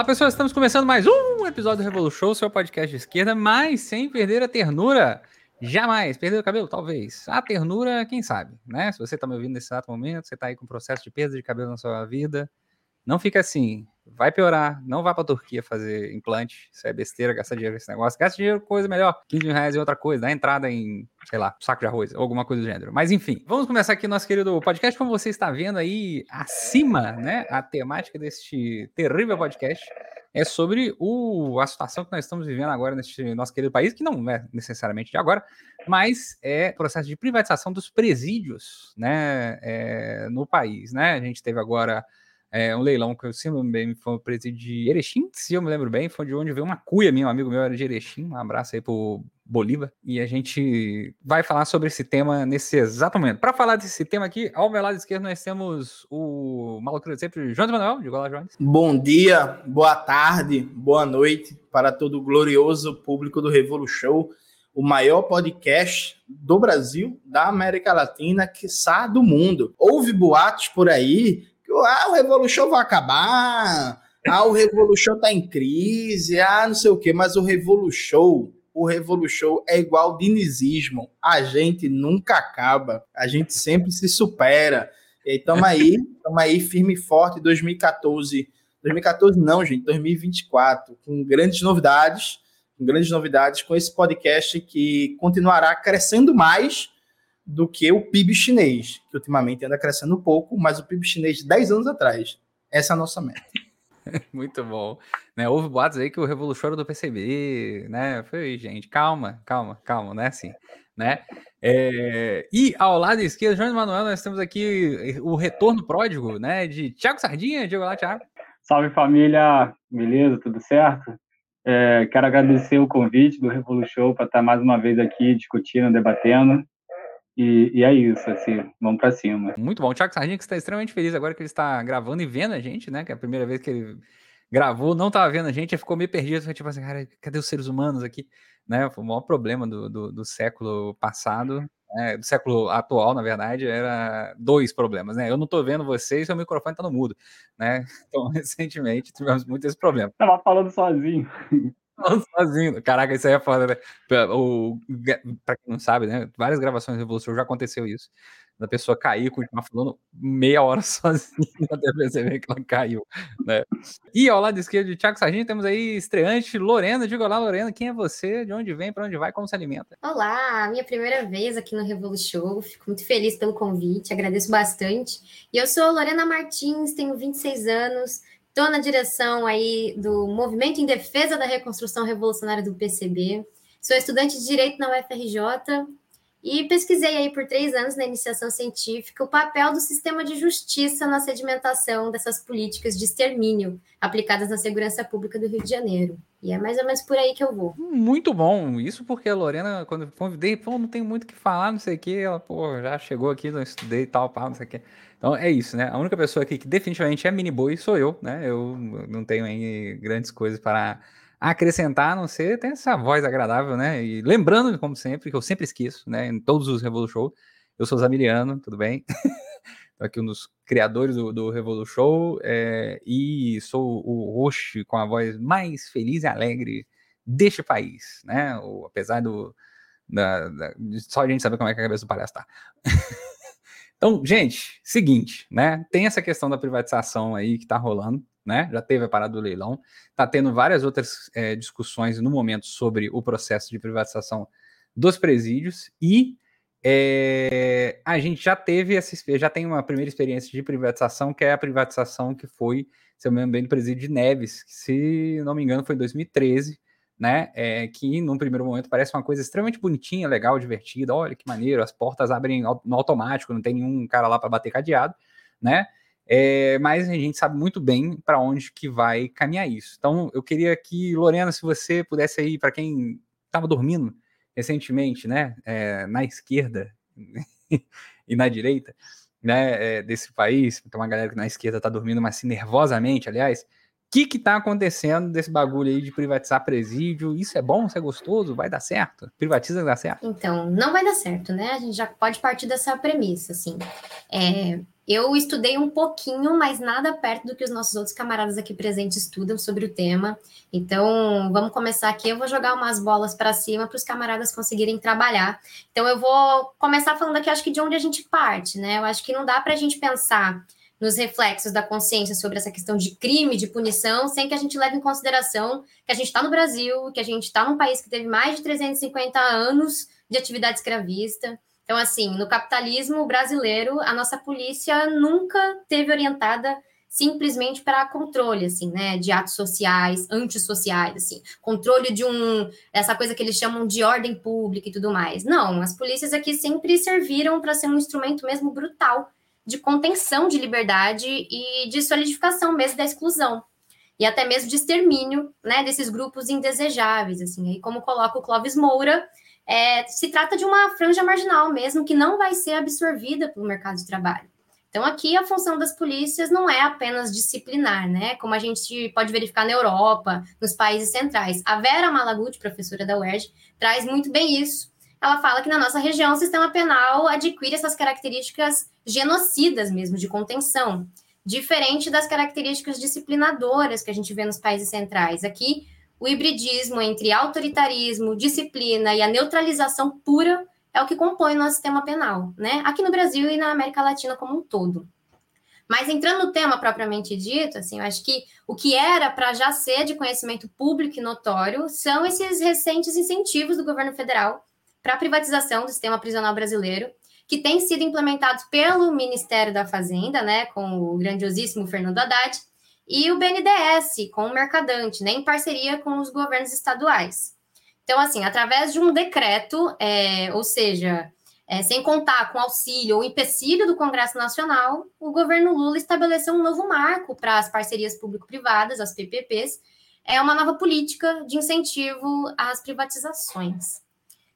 Olá, pessoas, estamos começando mais um episódio do Revolution, seu podcast de esquerda, mas sem perder a ternura. Jamais. Perder o cabelo? Talvez. A ternura, quem sabe, né? Se você está me ouvindo nesse exato momento, você está aí com um processo de perda de cabelo na sua vida, não fica assim. Vai piorar. Não vá pra Turquia fazer implante. Isso é besteira, gastar dinheiro com esse negócio. Gasta dinheiro com coisa melhor. 15 mil reais e outra coisa. Dá entrada em, sei lá, saco de arroz ou alguma coisa do gênero. Mas enfim, vamos começar aqui nosso querido podcast. Como você está vendo aí acima, né? A temática deste terrível podcast é sobre o, a situação que nós estamos vivendo agora neste nosso querido país, que não é necessariamente de agora, mas é processo de privatização dos presídios né, é, no país. Né? A gente teve agora é, um leilão que eu se lembro bem, foi o presídio de Erechim, se eu me lembro bem, foi de onde veio uma cuia minha, um amigo meu era de Erechim, um abraço aí pro Bolívar, e a gente vai falar sobre esse tema nesse exato momento. Para falar desse tema aqui, ao meu lado esquerdo nós temos o maluco sempre, João Manuel, de Gola Jones. Bom dia, boa tarde, boa noite para todo o glorioso público do Revolution, o maior podcast do Brasil, da América Latina, quiçá do mundo. Houve boatos por aí ah, o Revolution vai acabar, ah, o Revolution tá em crise, ah, não sei o quê, mas o Revolution, o Revolution é igual dinizismo, a gente nunca acaba, a gente sempre se supera. E aí, tamo aí, tamo aí firme e forte, 2014, 2014 não, gente, 2024, com grandes novidades, com grandes novidades, com esse podcast que continuará crescendo mais, do que o PIB chinês, que ultimamente anda crescendo um pouco, mas o PIB chinês de 10 anos atrás. Essa é a nossa meta. Muito bom. Né, houve boatos aí que o revolucionário do PCB, né? Foi, gente, calma, calma, calma, né? Assim, né? É... E ao lado esquerdo, João Manuel, nós temos aqui o retorno pródigo, né? De Thiago Sardinha. Diego lá, Thiago. Salve família, beleza? Tudo certo? É, quero agradecer o convite do Revolution para estar mais uma vez aqui discutindo, debatendo. E, e, é isso, assim, vamos para cima. Muito bom. O Thiago Sardinha que está extremamente feliz agora que ele está gravando e vendo a gente, né? Que é a primeira vez que ele gravou, não estava vendo a gente, ficou meio perdido. Foi tipo assim, cara, cadê os seres humanos aqui? Né? Foi o maior problema do, do, do século passado, né? do século atual, na verdade, era dois problemas, né? Eu não estou vendo vocês, seu microfone está no mudo, né? Então, recentemente tivemos muito esse problema. Tava falando sozinho sozinho. Caraca, isso aí é foda, né? O, pra quem não sabe, né? Várias gravações do Revolução já aconteceu isso. Da pessoa cair e continuar falando meia hora sozinha até perceber que ela caiu, né? E ao lado esquerdo de Thiago Sargento temos aí estreante Lorena. Diga olá, Lorena, quem é você? De onde vem? Para onde vai? Como se alimenta? Olá, minha primeira vez aqui no Revolution. Fico muito feliz pelo convite, agradeço bastante. E eu sou Lorena Martins, tenho 26 anos, Estou na direção aí do Movimento em Defesa da Reconstrução Revolucionária do PCB. Sou estudante de Direito na UFRJ e pesquisei aí por três anos na iniciação científica o papel do sistema de justiça na sedimentação dessas políticas de extermínio aplicadas na segurança pública do Rio de Janeiro. E é mais ou menos por aí que eu vou. Muito bom. Isso porque a Lorena, quando convidei, pô, não tem muito o que falar, não sei o que, ela, pô, já chegou aqui, não estudei e tal, pá, não sei o que. Então é isso, né? A única pessoa aqui que definitivamente é mini boi sou eu, né? Eu não tenho aí grandes coisas para acrescentar, a não ser tem essa voz agradável, né? E lembrando, como sempre, que eu sempre esqueço, né? Em todos os Revolution, eu sou Zamiliano, tudo bem? Aqui um dos criadores do, do Revolution é, e sou o host com a voz mais feliz e alegre deste país, né? O, apesar do da, da, só a gente saber como é que a cabeça do palhaço tá. Então, gente, seguinte, né? Tem essa questão da privatização aí que tá rolando, né? Já teve a parada do leilão, tá tendo várias outras é, discussões no momento sobre o processo de privatização dos presídios e é, a gente já teve essa, já tem uma primeira experiência de privatização, que é a privatização que foi, se eu me lembro bem, do presídio de Neves, que se não me engano foi em 2013, né? É, que num primeiro momento parece uma coisa extremamente bonitinha, legal, divertida. Olha que maneiro, as portas abrem no automático, não tem nenhum cara lá para bater cadeado, né? É, mas a gente sabe muito bem para onde que vai caminhar isso. Então, eu queria que, Lorena, se você pudesse aí, para quem estava dormindo recentemente, né, é, na esquerda e na direita, né, é, desse país, tem uma galera que na esquerda está dormindo, mas assim, nervosamente, aliás, que que tá acontecendo desse bagulho aí de privatizar presídio? Isso é bom? Isso é gostoso? Vai dar certo? Privatiza dar certo? Então, não vai dar certo, né? A gente já pode partir dessa premissa, assim. É, Eu estudei um pouquinho, mas nada perto do que os nossos outros camaradas aqui presentes estudam sobre o tema. Então, vamos começar aqui. Eu vou jogar umas bolas para cima para os camaradas conseguirem trabalhar. Então, eu vou começar falando aqui, acho que de onde a gente parte, né? Eu acho que não dá para a gente pensar nos reflexos da consciência sobre essa questão de crime, de punição, sem que a gente leve em consideração que a gente está no Brasil, que a gente está num país que teve mais de 350 anos de atividade escravista então, assim, no capitalismo brasileiro, a nossa polícia nunca teve orientada simplesmente para controle, assim, né, de atos sociais, antissociais, assim, controle de um, essa coisa que eles chamam de ordem pública e tudo mais. Não, as polícias aqui sempre serviram para ser um instrumento mesmo brutal de contenção de liberdade e de solidificação mesmo da exclusão e até mesmo de extermínio, né, desses grupos indesejáveis, assim, aí como coloca o Clóvis Moura, é, se trata de uma franja marginal mesmo, que não vai ser absorvida pelo mercado de trabalho. Então, aqui a função das polícias não é apenas disciplinar, né? Como a gente pode verificar na Europa, nos países centrais. A Vera Malaguti, professora da UERJ, traz muito bem isso. Ela fala que na nossa região o sistema penal adquire essas características genocidas mesmo, de contenção, diferente das características disciplinadoras que a gente vê nos países centrais. Aqui, o hibridismo entre autoritarismo, disciplina e a neutralização pura é o que compõe o nosso sistema penal, né? Aqui no Brasil e na América Latina como um todo. Mas entrando no tema propriamente dito, assim, eu acho que o que era para já ser de conhecimento público e notório são esses recentes incentivos do governo federal para a privatização do sistema prisional brasileiro, que tem sido implementados pelo Ministério da Fazenda, né, com o grandiosíssimo Fernando Haddad, e o BNDES com o Mercadante, né, em parceria com os governos estaduais. Então, assim, através de um decreto, é, ou seja, é, sem contar com auxílio ou empecilho do Congresso Nacional, o governo Lula estabeleceu um novo marco para as parcerias público-privadas, as PPPs, é uma nova política de incentivo às privatizações.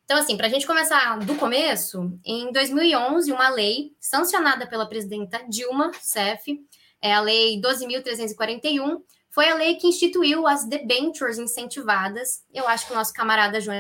Então, assim, para a gente começar do começo, em 2011, uma lei sancionada pela presidenta Dilma Rousseff é a Lei 12.341, foi a lei que instituiu as debentures incentivadas. Eu acho que o nosso camarada João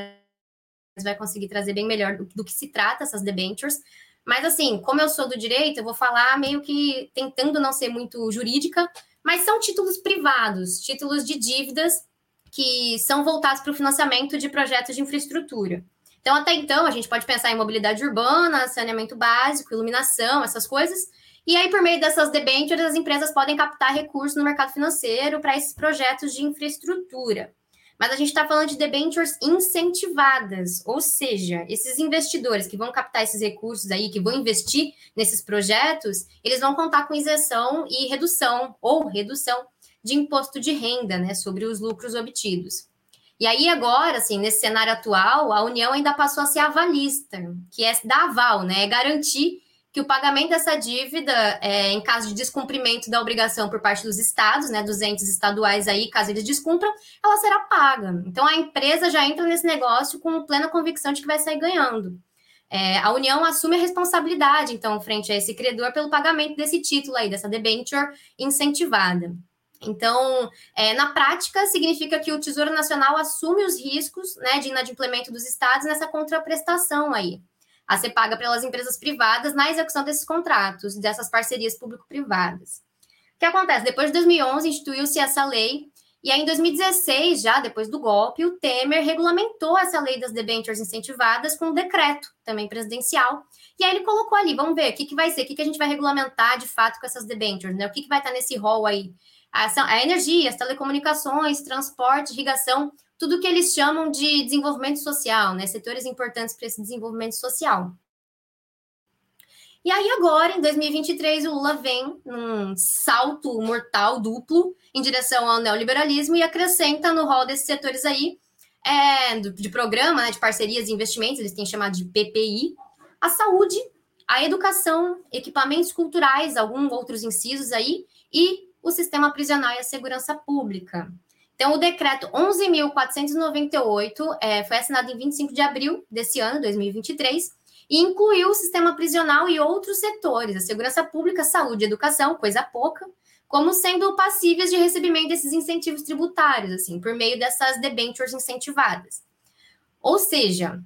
vai conseguir trazer bem melhor do que se trata essas debentures. Mas, assim, como eu sou do direito, eu vou falar meio que tentando não ser muito jurídica, mas são títulos privados, títulos de dívidas que são voltados para o financiamento de projetos de infraestrutura. Então, até então, a gente pode pensar em mobilidade urbana, saneamento básico, iluminação, essas coisas, e aí, por meio dessas debêntures, as empresas podem captar recursos no mercado financeiro para esses projetos de infraestrutura. Mas a gente está falando de debêntures incentivadas, ou seja, esses investidores que vão captar esses recursos aí, que vão investir nesses projetos, eles vão contar com isenção e redução, ou redução, de imposto de renda, né, sobre os lucros obtidos. E aí, agora, assim, nesse cenário atual, a União ainda passou a ser avalista, que é dar aval, né, é garantir que o pagamento dessa dívida, é, em caso de descumprimento da obrigação por parte dos estados, né, dos entes estaduais aí, caso eles descumpram, ela será paga. Então a empresa já entra nesse negócio com plena convicção de que vai sair ganhando. É, a União assume a responsabilidade, então, frente a esse credor, pelo pagamento desse título aí, dessa debenture incentivada. Então, é, na prática, significa que o Tesouro Nacional assume os riscos né, de inadimplemento dos estados nessa contraprestação aí a ser paga pelas empresas privadas na execução desses contratos, dessas parcerias público-privadas. O que acontece? Depois de 2011, instituiu-se essa lei, e aí em 2016, já depois do golpe, o Temer regulamentou essa lei das debentures incentivadas com um decreto, também presidencial, e aí ele colocou ali, vamos ver, o que, que vai ser, o que, que a gente vai regulamentar de fato com essas debentures, né? O que, que vai estar nesse rol aí? A, a energia, as telecomunicações, transporte, irrigação, tudo que eles chamam de desenvolvimento social, né? Setores importantes para esse desenvolvimento social. E aí, agora, em 2023, o Lula vem num salto mortal duplo em direção ao neoliberalismo e acrescenta no rol desses setores aí é, de programa, né, de parcerias e investimentos, eles têm chamado de PPI, a saúde, a educação, equipamentos culturais, alguns outros incisos aí, e o sistema prisional e a segurança pública. Então, o decreto 11.498 é, foi assinado em 25 de abril desse ano, 2023, e incluiu o sistema prisional e outros setores, a segurança pública, saúde educação, coisa pouca, como sendo passíveis de recebimento desses incentivos tributários, assim, por meio dessas debentures incentivadas. Ou seja,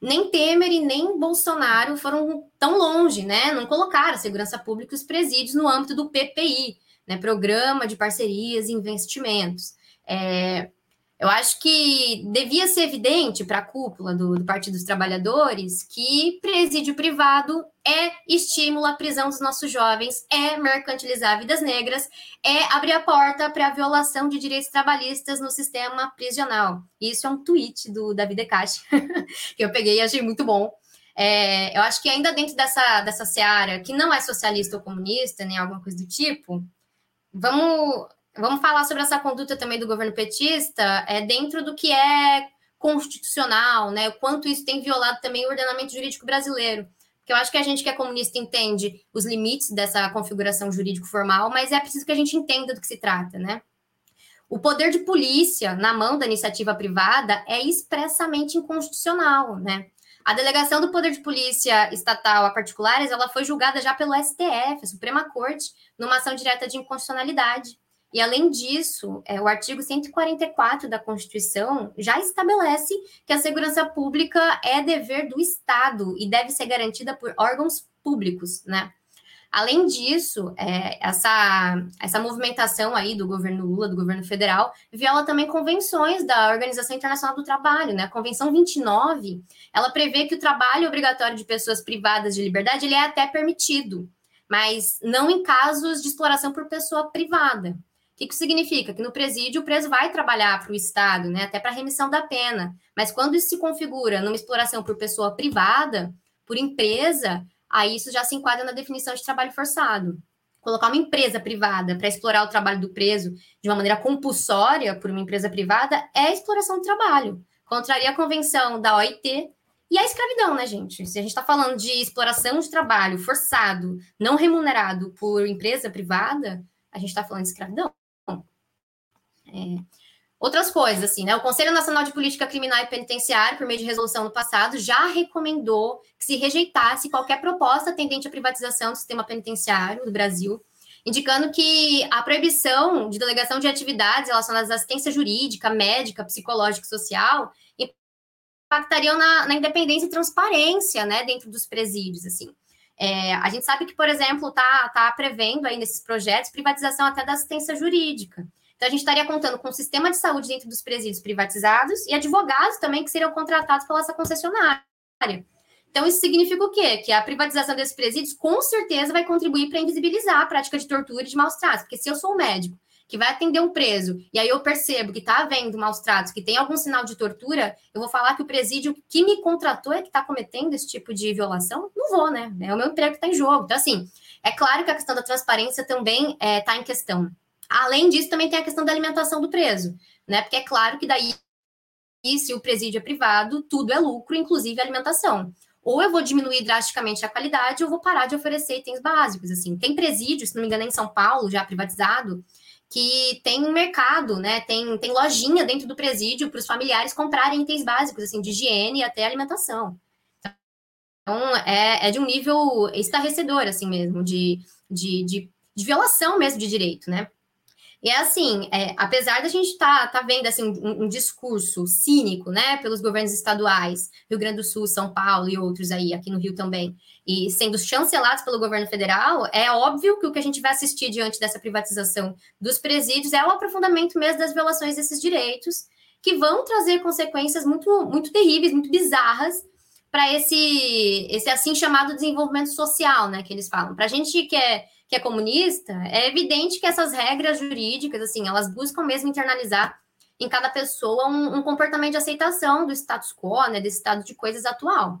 nem Temer e nem Bolsonaro foram tão longe, né? Não colocaram a segurança pública e os presídios no âmbito do PPI, né? Programa de Parcerias e Investimentos. É, eu acho que devia ser evidente para a cúpula do, do, Partido dos Trabalhadores que presídio privado é estímulo à prisão dos nossos jovens, é mercantilizar vidas negras, é abrir a porta para a violação de direitos trabalhistas no sistema prisional. Isso é um tweet do David Decache, que eu peguei e achei muito bom. É, eu acho que ainda dentro dessa, dessa seara, que não é socialista ou comunista, nem alguma coisa do tipo, vamos Vamos falar sobre essa conduta também do governo petista, é dentro do que é constitucional, né? O quanto isso tem violado também o ordenamento jurídico brasileiro. Porque eu acho que a gente que é comunista entende os limites dessa configuração jurídico-formal, mas é preciso que a gente entenda do que se trata, né? O poder de polícia na mão da iniciativa privada é expressamente inconstitucional, né? A delegação do poder de polícia estatal a particulares, ela foi julgada já pelo STF, a Suprema Corte, numa ação direta de inconstitucionalidade. E, além disso, é, o artigo 144 da Constituição já estabelece que a segurança pública é dever do Estado e deve ser garantida por órgãos públicos, né? Além disso, é, essa, essa movimentação aí do governo Lula, do governo federal, viola também convenções da Organização Internacional do Trabalho, né? A Convenção 29, ela prevê que o trabalho obrigatório de pessoas privadas de liberdade ele é até permitido, mas não em casos de exploração por pessoa privada. O que, que significa? Que no presídio o preso vai trabalhar para o Estado, né, até para remissão da pena. Mas quando isso se configura numa exploração por pessoa privada, por empresa, aí isso já se enquadra na definição de trabalho forçado. Colocar uma empresa privada para explorar o trabalho do preso de uma maneira compulsória por uma empresa privada é exploração do trabalho. Contraria a convenção da OIT e a escravidão, né, gente? Se a gente está falando de exploração de trabalho forçado, não remunerado por empresa privada, a gente está falando de escravidão. É, outras coisas, assim, né? O Conselho Nacional de Política Criminal e Penitenciária, por meio de resolução no passado, já recomendou que se rejeitasse qualquer proposta tendente à privatização do sistema penitenciário do Brasil, indicando que a proibição de delegação de atividades relacionadas à assistência jurídica, médica, psicológica e social impactariam na, na independência e transparência, né, dentro dos presídios, assim. É, a gente sabe que, por exemplo, está tá prevendo aí nesses projetos privatização até da assistência jurídica. Então, a gente estaria contando com um sistema de saúde dentro dos presídios privatizados e advogados também que seriam contratados pela essa concessionária. Então, isso significa o quê? Que a privatização desses presídios com certeza vai contribuir para invisibilizar a prática de tortura e de maus tratos. Porque se eu sou um médico que vai atender um preso e aí eu percebo que está havendo maus tratos, que tem algum sinal de tortura, eu vou falar que o presídio que me contratou é que está cometendo esse tipo de violação? Não vou, né? É o meu emprego que está em jogo. Então, assim, é claro que a questão da transparência também está é, tá em questão. Além disso, também tem a questão da alimentação do preso, né? Porque é claro que daí, se o presídio é privado, tudo é lucro, inclusive a alimentação. Ou eu vou diminuir drasticamente a qualidade, ou vou parar de oferecer itens básicos. Assim, tem presídio, se não me engano, é em São Paulo, já privatizado, que tem um mercado, né? Tem, tem lojinha dentro do presídio para os familiares comprarem itens básicos, assim, de higiene até alimentação. Então, é, é de um nível estarrecedor, assim mesmo, de, de, de, de violação mesmo de direito, né? E é assim, é, apesar da gente estar tá, tá vendo assim, um, um, discurso cínico, né, pelos governos estaduais, Rio Grande do Sul, São Paulo e outros aí, aqui no Rio também, e sendo chancelados pelo governo federal, é óbvio que o que a gente vai assistir diante dessa privatização dos presídios é o aprofundamento mesmo das violações desses direitos, que vão trazer consequências muito, muito terríveis, muito bizarras para esse, esse assim chamado desenvolvimento social, né, que eles falam. Para a gente que é que é comunista, é evidente que essas regras jurídicas, assim, elas buscam mesmo internalizar em cada pessoa um, um comportamento de aceitação do status quo, né, desse estado de coisas atual.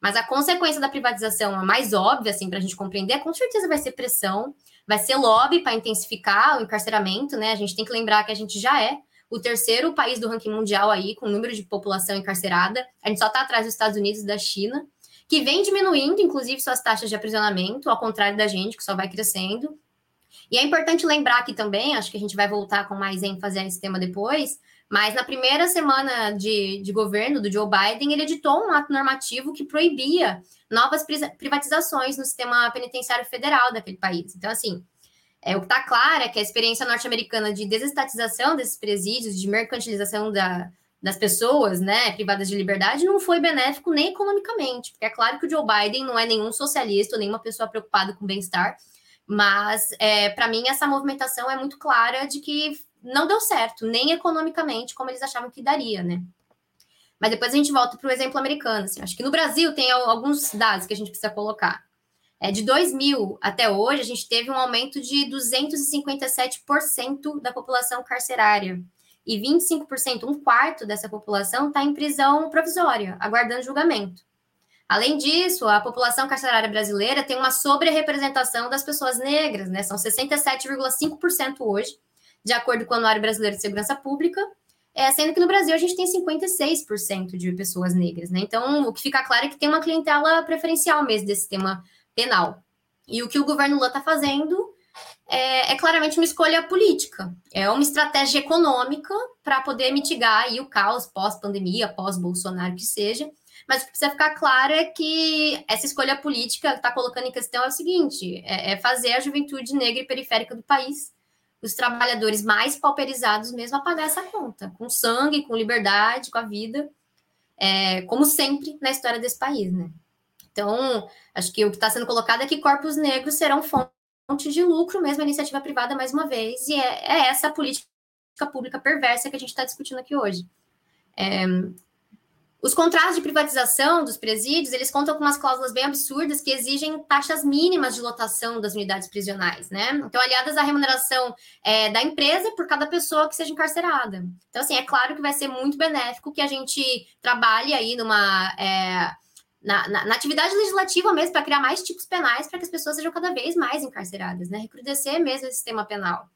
Mas a consequência da privatização, a mais óbvia, assim, para a gente compreender, com certeza vai ser pressão, vai ser lobby para intensificar o encarceramento, né? A gente tem que lembrar que a gente já é o terceiro país do ranking mundial aí, com número de população encarcerada. A gente só está atrás dos Estados Unidos e da China que vem diminuindo, inclusive, suas taxas de aprisionamento, ao contrário da gente, que só vai crescendo. E é importante lembrar aqui também, acho que a gente vai voltar com mais ênfase a esse tema depois, mas na primeira semana de, de governo do Joe Biden, ele editou um ato normativo que proibia novas privatizações no sistema penitenciário federal daquele país. Então, assim, é, o que está claro é que a experiência norte-americana de desestatização desses presídios, de mercantilização da, das pessoas, né, privadas de liberdade, não foi benéfico nem economicamente, porque é claro que o Joe Biden não é nenhum socialista, nem uma pessoa preocupada com bem-estar, mas é, para mim essa movimentação é muito clara de que não deu certo, nem economicamente, como eles achavam que daria, né? Mas depois a gente volta para o exemplo americano. Assim, acho que no Brasil tem alguns dados que a gente precisa colocar. É, de 2000 até hoje, a gente teve um aumento de 257% da população carcerária. E 25%, um quarto dessa população, está em prisão provisória, aguardando julgamento. Além disso, a população carcerária brasileira tem uma sobre-representação das pessoas negras, né? São 67,5% hoje, de acordo com o Anuário Brasileiro de Segurança Pública, é, sendo que no Brasil a gente tem 56% de pessoas negras, né? Então, o que fica claro é que tem uma clientela preferencial mesmo desse sistema penal. E o que o governo Lula está fazendo é, é, claramente uma escolha política, é uma estratégia econômica para poder mitigar aí o caos pós-pandemia, pós-Bolsonaro que seja, mas o que precisa ficar claro é que essa escolha política que está colocando em questão é o seguinte: é, é fazer a juventude negra e periférica do país, os trabalhadores mais pauperizados mesmo, a pagar essa conta, com sangue, com liberdade, com a vida, é, como sempre na história desse país, né? Então, acho que o que está sendo colocado é que corpos negros serão fonte de lucro mesmo, a iniciativa privada, mais uma vez, e é, é essa política pública perversa que a gente está discutindo aqui hoje. É, os contratos de privatização dos presídios, eles contam com umas cláusulas bem absurdas que exigem taxas mínimas de lotação das unidades prisionais, né? Então, aliadas à remuneração é, da empresa por cada pessoa que seja encarcerada. Então, assim, é claro que vai ser muito benéfico que a gente trabalhe aí numa... É, na, na, na, atividade legislativa mesmo, para criar mais tipos penais para que as pessoas sejam cada vez mais encarceradas, né? Recrudescer mesmo esse sistema penal.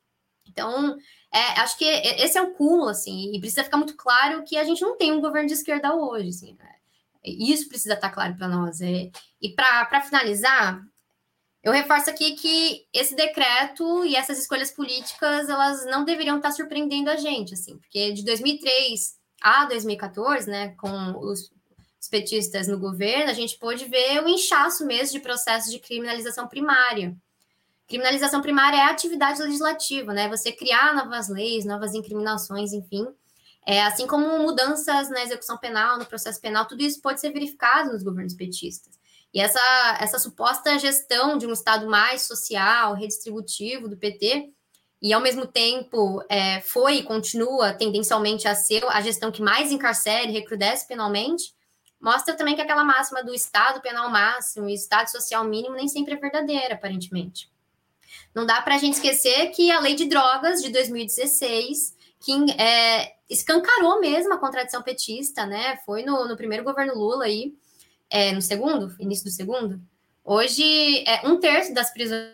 Então, é, acho que esse é o cúmulo, assim, e precisa ficar muito claro que a gente não tem um governo de esquerda hoje, assim, né? Isso precisa estar claro para nós. É, e para finalizar, eu reforço aqui que esse decreto e essas escolhas políticas, elas não deveriam estar surpreendendo a gente, assim, porque de 2003 a 2014, né, com os, os petistas no governo, a gente pôde ver o inchaço mesmo de processos de criminalização primária. Criminalização primária é atividade legislativa, né? Você criar novas leis, novas incriminações, enfim. É, assim como mudanças na execução penal, no processo penal, tudo isso pode ser verificado nos governos petistas. E essa, essa suposta gestão de um Estado mais social, redistributivo do PT, e ao mesmo tempo é, foi e continua tendencialmente a ser a gestão que mais encarcera e recrudesce penalmente, mostra também que aquela máxima do Estado penal máximo e Estado social mínimo nem sempre é verdadeira, aparentemente. Não dá para a gente esquecer que a lei de drogas de 2016, que é, escancarou mesmo a contradição petista, né? Foi no, no primeiro governo Lula aí, é, no segundo, início do segundo. Hoje, é, um terço das prisões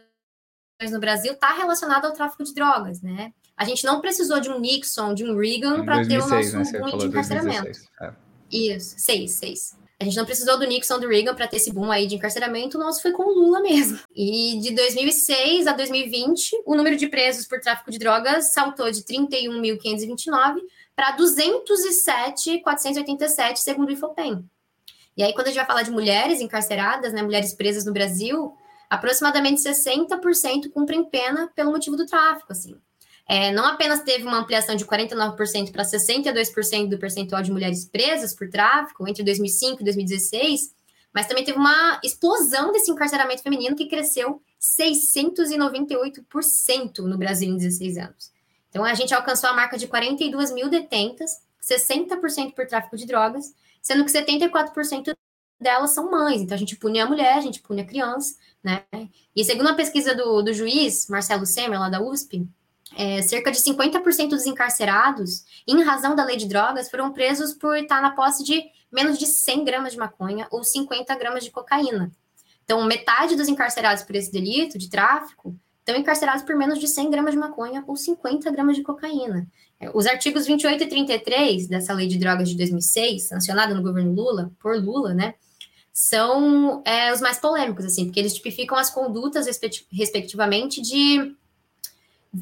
no Brasil está relacionado ao tráfico de drogas, né? A gente não precisou de um Nixon, de um Reagan para ter o nosso né? de encarceramento. É. Isso, seis, seis. A gente não precisou do Nixon, do Reagan para ter esse boom aí de encarceramento, o nosso foi com o Lula mesmo. E de 2006 a 2020, o número de presos por tráfico de drogas saltou de 31.529 para 207.487, segundo o Ifopem. E aí, quando a gente vai falar de mulheres encarceradas, né, mulheres presas no Brasil, aproximadamente 60% cumprem pena pelo motivo do tráfico, assim é, não apenas teve uma ampliação de 49% para 62% do percentual de mulheres presas por tráfico entre 2005 e 2016, mas também teve uma explosão desse encarceramento feminino que cresceu 698% no Brasil em 16 anos. Então, a gente alcançou a marca de 42 mil detentas, 60% por tráfico de drogas, sendo que 74% delas são mães. Então, a gente pune a mulher, a gente pune a criança, né? E segundo a pesquisa do, do juiz Marcelo Semer, lá da USP, é, cerca de 50% dos encarcerados, em razão da lei de drogas, foram presos por estar na posse de menos de 100 gramas de maconha ou 50 gramas de cocaína. Então, metade dos encarcerados por esse delito de tráfico estão encarcerados por menos de 100 gramas de maconha ou 50 gramas de cocaína. É, os artigos 28 e 33 dessa lei de drogas de 2006, sancionada no governo Lula, por Lula, né, são é, os mais polêmicos, assim, porque eles tipificam as condutas, respectivamente, de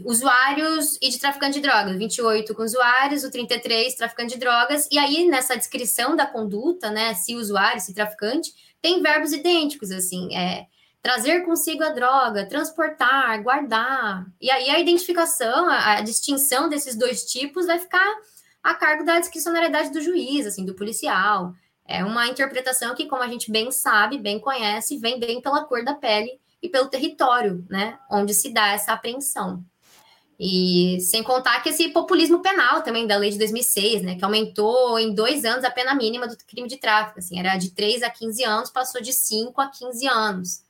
usuários e de traficante de drogas, 28 com usuários, o 33 traficante de drogas, e aí nessa descrição da conduta, né, se usuário, se traficante, tem verbos idênticos, assim, é trazer consigo a droga, transportar, guardar, e aí a identificação, a, a distinção desses dois tipos vai ficar a cargo da discricionariedade do juiz, assim, do policial. É uma interpretação que, como a gente bem sabe, bem conhece, vem bem pela cor da pele e pelo território, né, onde se dá essa apreensão. E sem contar que esse populismo penal também da lei de 2006, né, que aumentou em dois anos a pena mínima do crime de tráfico, assim, era de 3 a 15 anos, passou de 5 a 15 anos.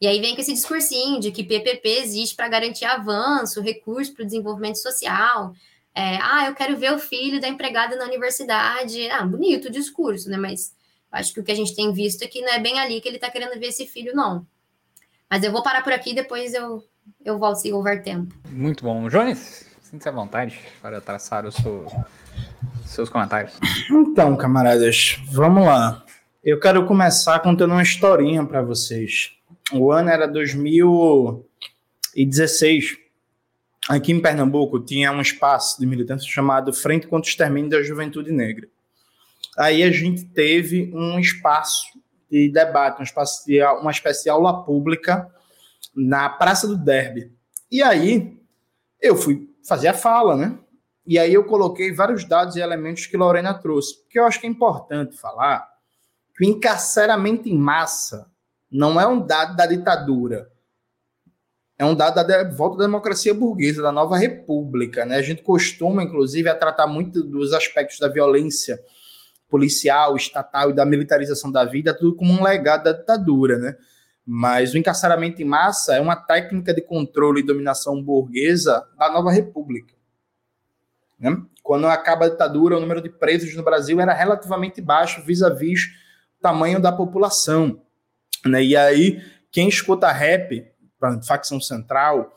E aí vem com esse discursinho de que PPP existe para garantir avanço, recurso para o desenvolvimento social. É, ah, eu quero ver o filho da empregada na universidade. Ah, bonito o discurso, né? Mas acho que o que a gente tem visto é que não é bem ali que ele está querendo ver esse filho, não. Mas eu vou parar por aqui, depois eu, eu volto se houver tempo. Muito bom. Jones, sinta-se à vontade para traçar os seu, seus comentários. Então, camaradas, vamos lá. Eu quero começar contando uma historinha para vocês. O ano era 2016. Aqui em Pernambuco tinha um espaço de militância chamado Frente contra o Extermínio da Juventude Negra. Aí a gente teve um espaço de debate, um espaço de, uma espécie de aula pública na Praça do Derby. E aí eu fui fazer a fala, né? E aí eu coloquei vários dados e elementos que Lorena trouxe, porque eu acho que é importante falar que o encarceramento em massa não é um dado da ditadura, é um dado da volta da democracia burguesa, da nova república. Né? A gente costuma, inclusive, a tratar muito dos aspectos da violência policial, estatal e da militarização da vida, tudo como um legado da ditadura. Né? Mas o encarceramento em massa é uma técnica de controle e dominação burguesa da nova república. Né? Quando acaba a ditadura, o número de presos no Brasil era relativamente baixo vis-à-vis -vis o tamanho da população. Né? E aí, quem escuta rap, facção central,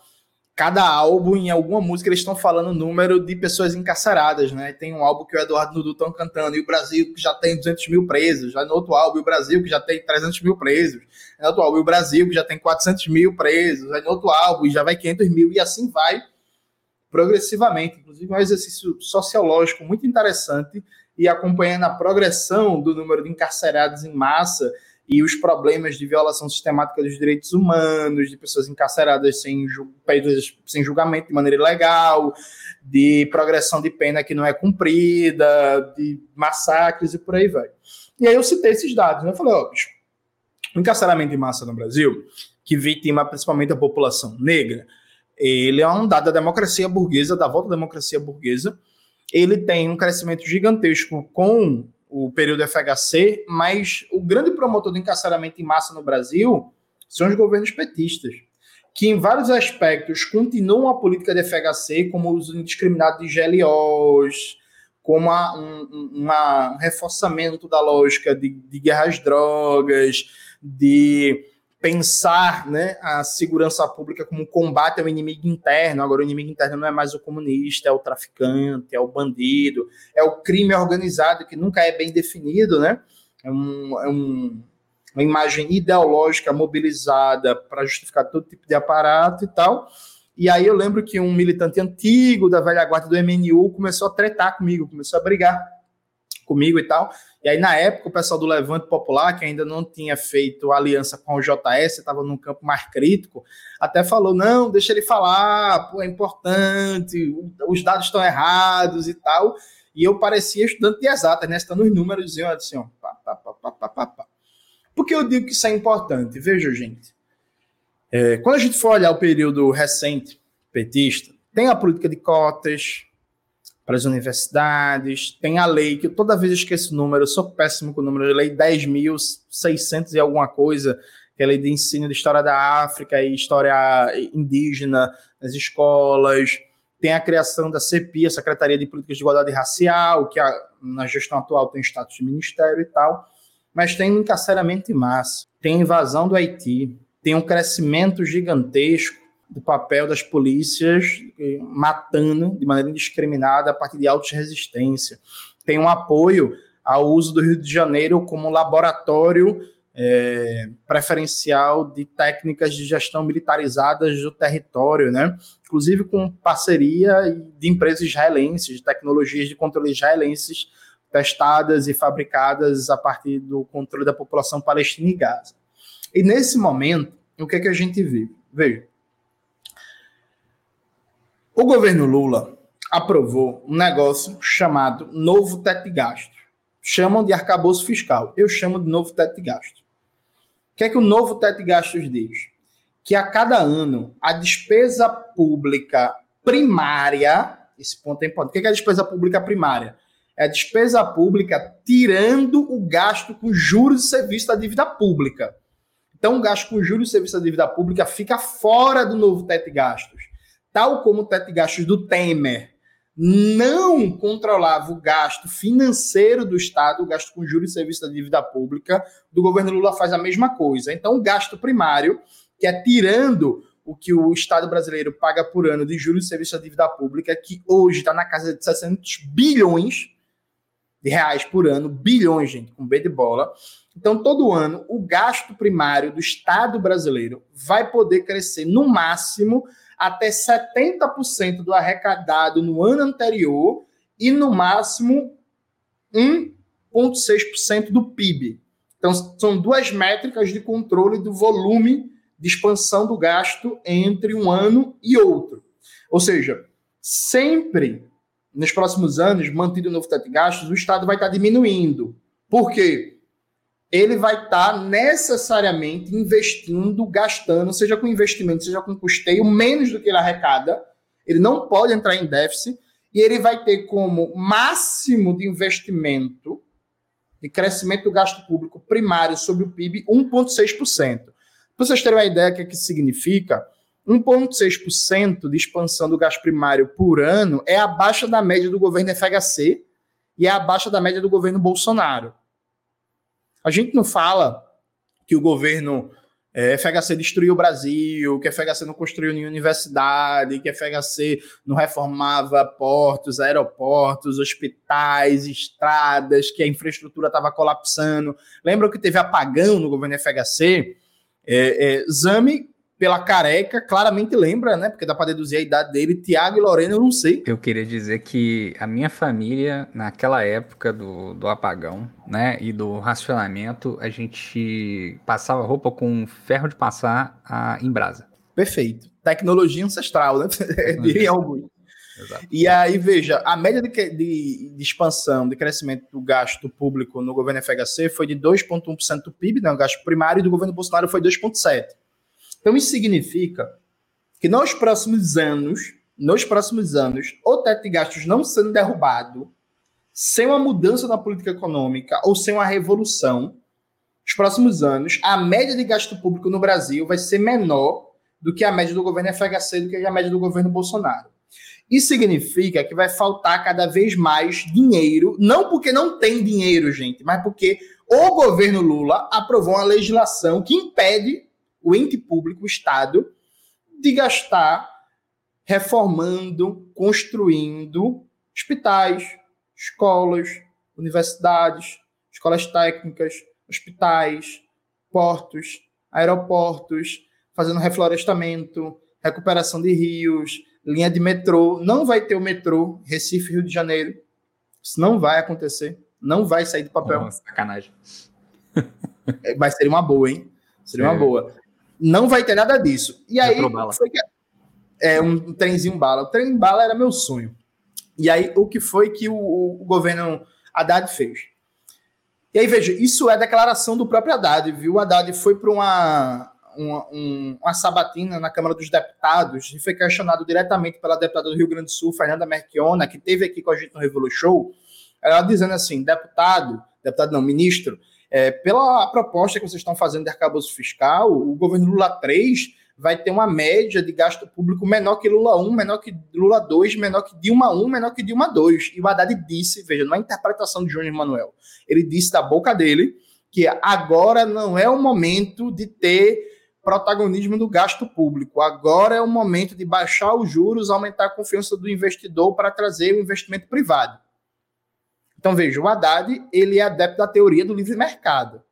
cada álbum, em alguma música, eles estão falando o número de pessoas encarceradas, né? Tem um álbum que o Eduardo Dudu estão cantando, e o Brasil que já tem 200 mil presos, já no outro álbum, o Brasil que já tem 300 mil presos, no outro álbum, o Brasil que já tem 400 mil presos, aí no outro álbum, já vai 500 mil, e assim vai progressivamente. Inclusive, é um exercício sociológico muito interessante, e acompanhando a progressão do número de encarcerados em massa, e os problemas de violação sistemática dos direitos humanos, de pessoas encarceradas sem, sem julgamento de maneira ilegal, de progressão de pena que não é cumprida, de massacres e por aí vai. E aí eu citei esses dados, né? Eu falei, ó, bicho, o encarceramento em massa no Brasil, que vitima principalmente a população negra, ele é um dado da democracia burguesa, da volta da democracia burguesa, ele tem um crescimento gigantesco com o período FHC, mas o grande promotor do encarceramento em massa no Brasil são os governos petistas, que em vários aspectos continuam a política de FHC, como o uso indiscriminado de GLOs, como uma, um, uma, um reforçamento da lógica de, de às drogas, de pensar né, a segurança pública como um combate ao inimigo interno. Agora, o inimigo interno não é mais o comunista, é o traficante, é o bandido, é o crime organizado, que nunca é bem definido, né? É, um, é um, uma imagem ideológica mobilizada para justificar todo tipo de aparato e tal. E aí eu lembro que um militante antigo da velha guarda do MNU começou a tretar comigo, começou a brigar comigo e tal. E aí, na época, o pessoal do Levante Popular, que ainda não tinha feito aliança com o JS, estava num campo mais crítico, até falou: não, deixa ele falar, pô, é importante, os dados estão errados e tal. E eu parecia estudante de exatas, né? Estando os números, diziam assim, ó, pá, pá, pá, pá, pá, pá. Por que eu digo que isso é importante? Veja, gente. É, quando a gente for olhar o período recente petista, tem a política de cotas, para as universidades. Tem a lei, que toda vez eu esqueço o número, eu sou péssimo com o número, lei 10.600 e alguma coisa, que é a lei de ensino de história da África e história indígena nas escolas. Tem a criação da CEPI, a Secretaria de Políticas de Igualdade Racial, que a, na gestão atual tem status de ministério e tal. Mas tem um encarceramento em massa, tem invasão do Haiti, tem um crescimento gigantesco do papel das polícias eh, matando de maneira indiscriminada a partir de autos resistência. Tem um apoio ao uso do Rio de Janeiro como laboratório é, preferencial de técnicas de gestão militarizadas do território, né? inclusive com parceria de empresas israelenses, de tecnologias de controle israelenses testadas e fabricadas a partir do controle da população palestina em Gaza. E nesse momento, o que, é que a gente vive? Veja, o governo Lula aprovou um negócio chamado novo teto de gasto. Chamam de arcabouço fiscal. Eu chamo de novo teto de gasto. O que é que o novo teto de gastos diz? Que a cada ano a despesa pública primária, esse ponto é importante. O que é a despesa pública primária? É a despesa pública tirando o gasto com juros e serviço da dívida pública. Então, o gasto com juros e serviço da dívida pública fica fora do novo teto de gastos. Tal como o teto de gastos do Temer não controlava o gasto financeiro do Estado, o gasto com juros e serviço da dívida pública, do governo Lula faz a mesma coisa. Então, o gasto primário, que é tirando o que o Estado brasileiro paga por ano de juros e serviço da dívida pública, que hoje está na casa de 600 bilhões de reais por ano, bilhões, gente, com B de bola. Então, todo ano, o gasto primário do Estado brasileiro vai poder crescer no máximo até 70% do arrecadado no ano anterior e no máximo 1,6% do PIB. Então, são duas métricas de controle do volume de expansão do gasto entre um ano e outro. Ou seja, sempre nos próximos anos, mantido o novo teto de gastos, o Estado vai estar diminuindo. Por quê? Ele vai estar tá necessariamente investindo, gastando, seja com investimento, seja com custeio, menos do que ele arrecada. Ele não pode entrar em déficit e ele vai ter como máximo de investimento, de crescimento do gasto público primário sobre o PIB, 1,6%. Para vocês terem uma ideia do que, é que significa, 1,6% de expansão do gasto primário por ano é abaixo da média do governo FHC e é abaixo da média do governo Bolsonaro. A gente não fala que o governo é, FHC destruiu o Brasil, que FHC não construiu nenhuma universidade, que FHC não reformava portos, aeroportos, hospitais, estradas, que a infraestrutura estava colapsando. Lembra que teve apagão no governo FHC? É, é, Zame pela careca, claramente lembra, né? Porque dá para deduzir a idade dele. Tiago e Lorena, eu não sei. Eu queria dizer que a minha família, naquela época do, do apagão, né? E do racionamento, a gente passava roupa com ferro de passar a, em brasa. Perfeito. Tecnologia ancestral, né? Diria alguns. Exato. E aí, veja, a média de, de, de, expansão, de crescimento do gasto público no governo FHC foi de 2,1% do PIB, né, o gasto primário, e do governo Bolsonaro foi 2,7%. Então, isso significa que nos próximos anos, nos próximos anos, o teto de gastos não sendo derrubado, sem uma mudança na política econômica ou sem uma revolução, nos próximos anos, a média de gasto público no Brasil vai ser menor do que a média do governo FHC, do que a média do governo Bolsonaro. Isso significa que vai faltar cada vez mais dinheiro, não porque não tem dinheiro, gente, mas porque o governo Lula aprovou uma legislação que impede o ente público, o Estado, de gastar reformando, construindo hospitais, escolas, universidades, escolas técnicas, hospitais, portos, aeroportos, fazendo reflorestamento, recuperação de rios, linha de metrô. Não vai ter o metrô Recife, Rio de Janeiro. Isso não vai acontecer. Não vai sair do papel. Nossa, sacanagem. Vai ser uma boa, hein? Seria uma boa. Não vai ter nada disso. E aí, foi que, é um trenzinho bala. O trem bala era meu sonho. E aí, o que foi que o, o governo Haddad fez? E aí, veja, isso é declaração do próprio Haddad, viu? O Haddad foi para uma, uma, um, uma sabatina na Câmara dos Deputados e foi questionado diretamente pela deputada do Rio Grande do Sul, Fernanda Merchiona, que teve aqui com a gente no Revolu Show, ela dizendo assim, deputado, deputado não, ministro, é, pela proposta que vocês estão fazendo de arcabouço fiscal, o governo Lula 3 vai ter uma média de gasto público menor que Lula 1, menor que Lula 2, menor que Dilma 1, menor que Dilma 2. E o Haddad disse, veja, é interpretação de Júnior Manuel, ele disse da boca dele que agora não é o momento de ter protagonismo do gasto público. Agora é o momento de baixar os juros, aumentar a confiança do investidor para trazer o investimento privado. Então, veja, o Haddad, ele é adepto da teoria do livre mercado.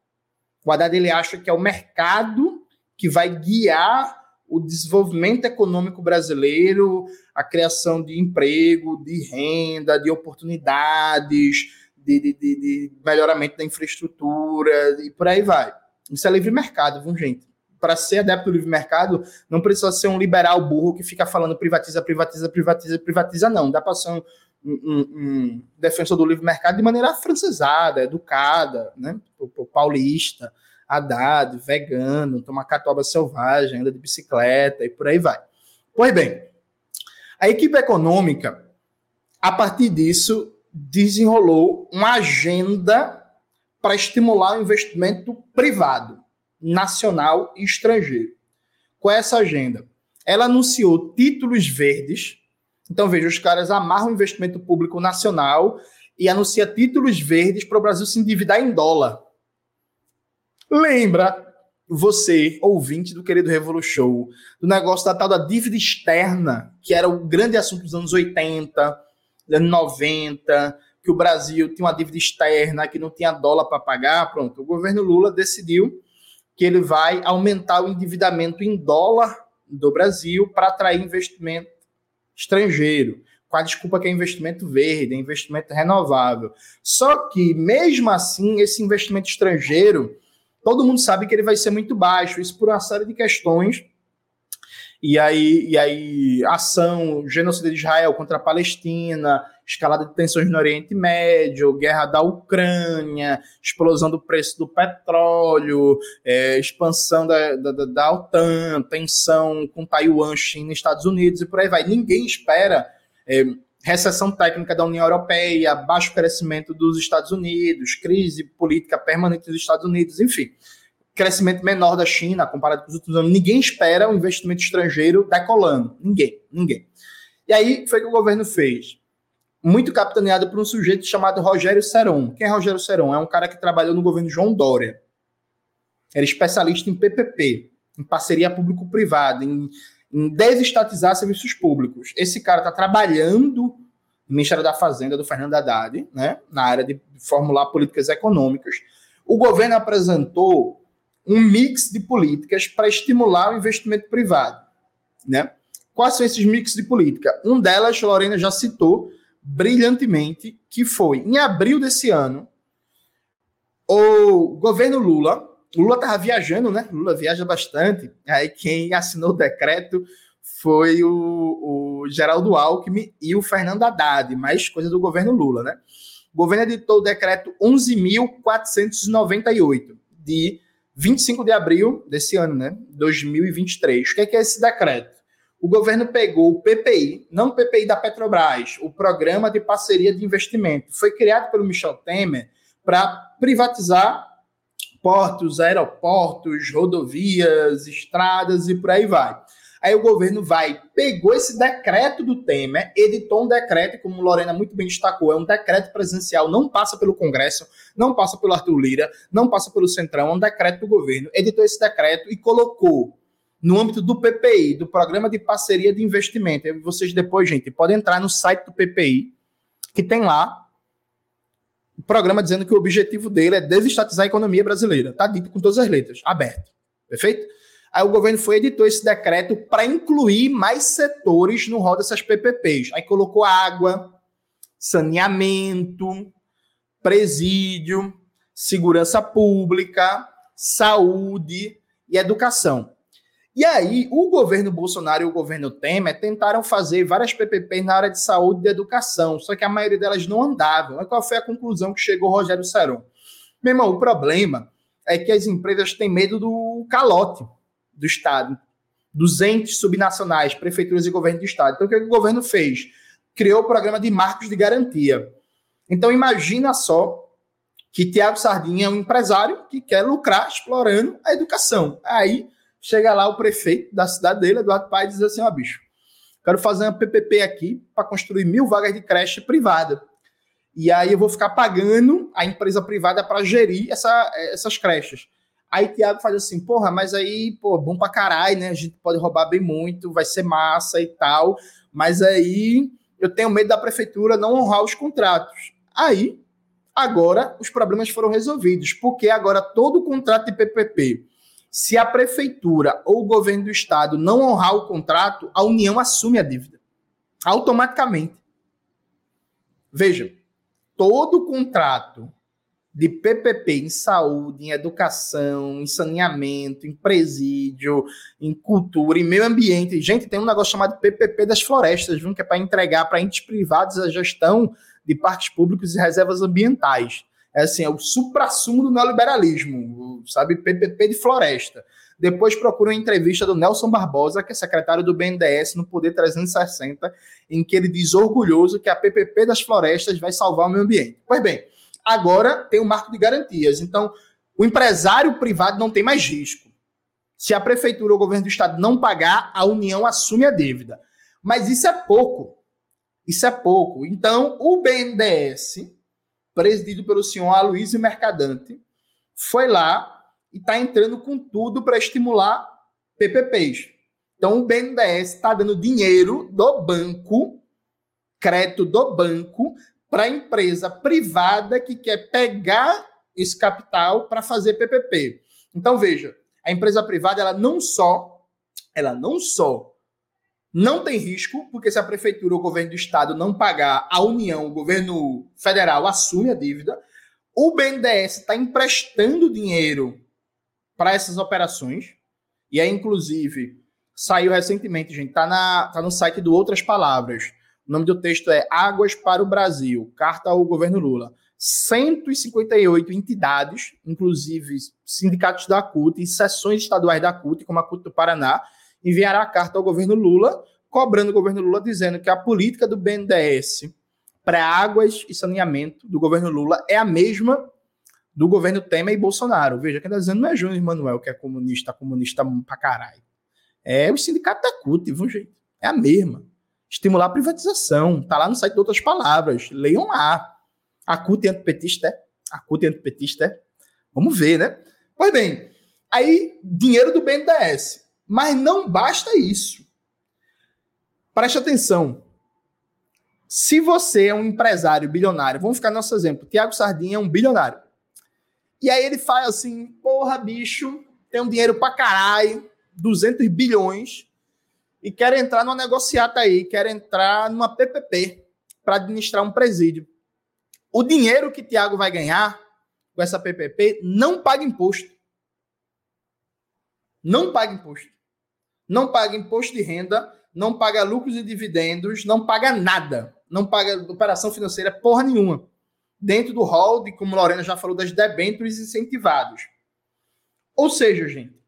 O Haddad, ele acha que é o mercado que vai guiar o desenvolvimento econômico brasileiro, a criação de emprego, de renda, de oportunidades, de, de, de, de melhoramento da infraestrutura e por aí vai. Isso é livre mercado, viu, gente? para ser adepto do livre mercado, não precisa ser um liberal burro que fica falando privatiza, privatiza, privatiza, privatiza, não. Dá para ser um, um, um, defensor do livre mercado de maneira francesada, educada, né? paulista, Haddad, vegano, toma catuaba selvagem, anda de bicicleta e por aí vai. Pois bem, a equipe econômica, a partir disso, desenrolou uma agenda para estimular o investimento privado, nacional e estrangeiro. Qual é essa agenda? Ela anunciou títulos verdes. Então, veja, os caras amarram o investimento público nacional e anuncia títulos verdes para o Brasil se endividar em dólar. Lembra você, ouvinte do querido Revolution, do negócio da tal da dívida externa, que era o grande assunto dos anos 80, anos 90, que o Brasil tinha uma dívida externa, que não tinha dólar para pagar, pronto. O governo Lula decidiu que ele vai aumentar o endividamento em dólar do Brasil para atrair investimento estrangeiro, com a desculpa que é investimento verde, é investimento renovável. Só que, mesmo assim, esse investimento estrangeiro, todo mundo sabe que ele vai ser muito baixo, isso por uma série de questões e aí, e aí ação, genocídio de Israel contra a Palestina, escalada de tensões no Oriente Médio, guerra da Ucrânia, explosão do preço do petróleo, é, expansão da, da, da OTAN, tensão com Taiwan, China Estados Unidos e por aí vai. Ninguém espera é, recessão técnica da União Europeia, baixo crescimento dos Estados Unidos, crise política permanente dos Estados Unidos, enfim crescimento menor da China comparado com os últimos anos. Ninguém espera um investimento estrangeiro decolando. Ninguém, ninguém. E aí foi que o governo fez. Muito capitaneado por um sujeito chamado Rogério Seron. Quem é Rogério Seron? É um cara que trabalhou no governo João Dória. Era especialista em PPP, em parceria público-privada, em, em desestatizar serviços públicos. Esse cara está trabalhando no Ministério da Fazenda do Fernando Haddad, né, na área de formular políticas econômicas. O governo apresentou um mix de políticas para estimular o investimento privado. Né? Quais são esses mix de política? Um delas, Lorena já citou brilhantemente, que foi em abril desse ano, o governo Lula, Lula estava viajando, né? Lula viaja bastante. Aí quem assinou o decreto foi o, o Geraldo Alckmin e o Fernando Haddad, mais coisa do governo Lula, né? O governo editou o decreto 11.498, de 25 de abril desse ano, né? 2023. O que é, que é esse decreto? O governo pegou o PPI, não o PPI da Petrobras, o Programa de Parceria de Investimento. Foi criado pelo Michel Temer para privatizar portos, aeroportos, rodovias, estradas e por aí vai. Aí o governo vai, pegou esse decreto do Temer, editou um decreto, como Lorena muito bem destacou, é um decreto presidencial, não passa pelo Congresso, não passa pelo Arthur Lira, não passa pelo Centrão, é um decreto do governo. Editou esse decreto e colocou no âmbito do PPI, do Programa de Parceria de Investimento. Vocês depois, gente, podem entrar no site do PPI, que tem lá o programa dizendo que o objetivo dele é desestatizar a economia brasileira. Está dito com todas as letras, aberto. Perfeito? Aí o governo foi editou esse decreto para incluir mais setores no rol dessas PPPs. Aí colocou água, saneamento, presídio, segurança pública, saúde e educação. E aí, o governo Bolsonaro e o governo Temer tentaram fazer várias PPPs na área de saúde e de educação, só que a maioria delas não andavam. Qual foi a conclusão que chegou Rogério Seron? Meu irmão, o problema é que as empresas têm medo do calote do Estado, dos entes subnacionais, prefeituras e governo do Estado. Então, o que, o governo fez? Criou o programa de marcos de garantia. Então, imagina só que Tiago Sardinha é um empresário que quer lucrar explorando a educação. Aí chega lá o prefeito da cidade dele, Eduardo Paes, diz assim: ó, oh, bicho, quero fazer uma PPP aqui para construir mil vagas de creche privada. E aí eu vou ficar pagando a empresa privada para gerir essa, essas creches. Aí Thiago faz assim, porra, mas aí, pô, bom pra caralho, né? A gente pode roubar bem muito, vai ser massa e tal. Mas aí eu tenho medo da prefeitura não honrar os contratos. Aí, agora, os problemas foram resolvidos, porque agora todo contrato de PPP, se a prefeitura ou o governo do estado não honrar o contrato, a União assume a dívida. Automaticamente. Veja, todo contrato de PPP em saúde, em educação, em saneamento, em presídio, em cultura, em meio ambiente. Gente, tem um negócio chamado PPP das florestas, viu? que é para entregar para entes privados a gestão de parques públicos e reservas ambientais. É assim, é o supra-sumo do neoliberalismo, sabe? PPP de floresta. Depois procura uma entrevista do Nelson Barbosa, que é secretário do BNDES no Poder 360, em que ele diz orgulhoso que a PPP das florestas vai salvar o meio ambiente. Pois bem, agora tem o um marco de garantias. Então, o empresário privado não tem mais risco. Se a prefeitura ou o governo do estado não pagar, a União assume a dívida. Mas isso é pouco. Isso é pouco. Então, o BNDES, presidido pelo senhor Aloysio Mercadante, foi lá e está entrando com tudo para estimular PPPs. Então, o BNDES está dando dinheiro do banco, crédito do banco, para a empresa privada que quer pegar esse capital para fazer PPP. Então, veja, a empresa privada, ela não só, ela não só não tem risco, porque se a prefeitura ou o governo do estado não pagar, a União, o governo federal assume a dívida. O BNDES está emprestando dinheiro para essas operações. E aí, inclusive, saiu recentemente, gente, tá, na, tá no site do Outras Palavras. O nome do texto é Águas para o Brasil, carta ao governo Lula. 158 entidades, inclusive sindicatos da CUT e seções estaduais da CUT, como a CUT do Paraná, enviará carta ao governo Lula, cobrando o governo Lula, dizendo que a política do BNDES para águas e saneamento do governo Lula é a mesma do governo Temer e Bolsonaro. Veja, quem está dizendo não é Júnior Manuel, que é comunista, comunista pra caralho. É o sindicato da CUT, viu, gente? É a mesma. Estimular a privatização. Tá lá no site de outras palavras. Leiam lá. A CUT é antipetista, é? A CUT é antipetista, é? Vamos ver, né? Pois bem, aí, dinheiro do BNDES. Mas não basta isso. Preste atenção. Se você é um empresário bilionário, vamos ficar no nosso exemplo. Tiago Sardinha é um bilionário. E aí ele faz assim: porra, bicho, tem um dinheiro pra caralho, 200 bilhões, e quer entrar numa negociata aí, quer entrar numa PPP para administrar um presídio. O dinheiro que Tiago vai ganhar com essa PPP não paga imposto. Não paga imposto não paga imposto de renda, não paga lucros e dividendos, não paga nada, não paga operação financeira porra nenhuma. Dentro do rol de, como Lorena já falou, das debêntures incentivados. Ou seja, gente,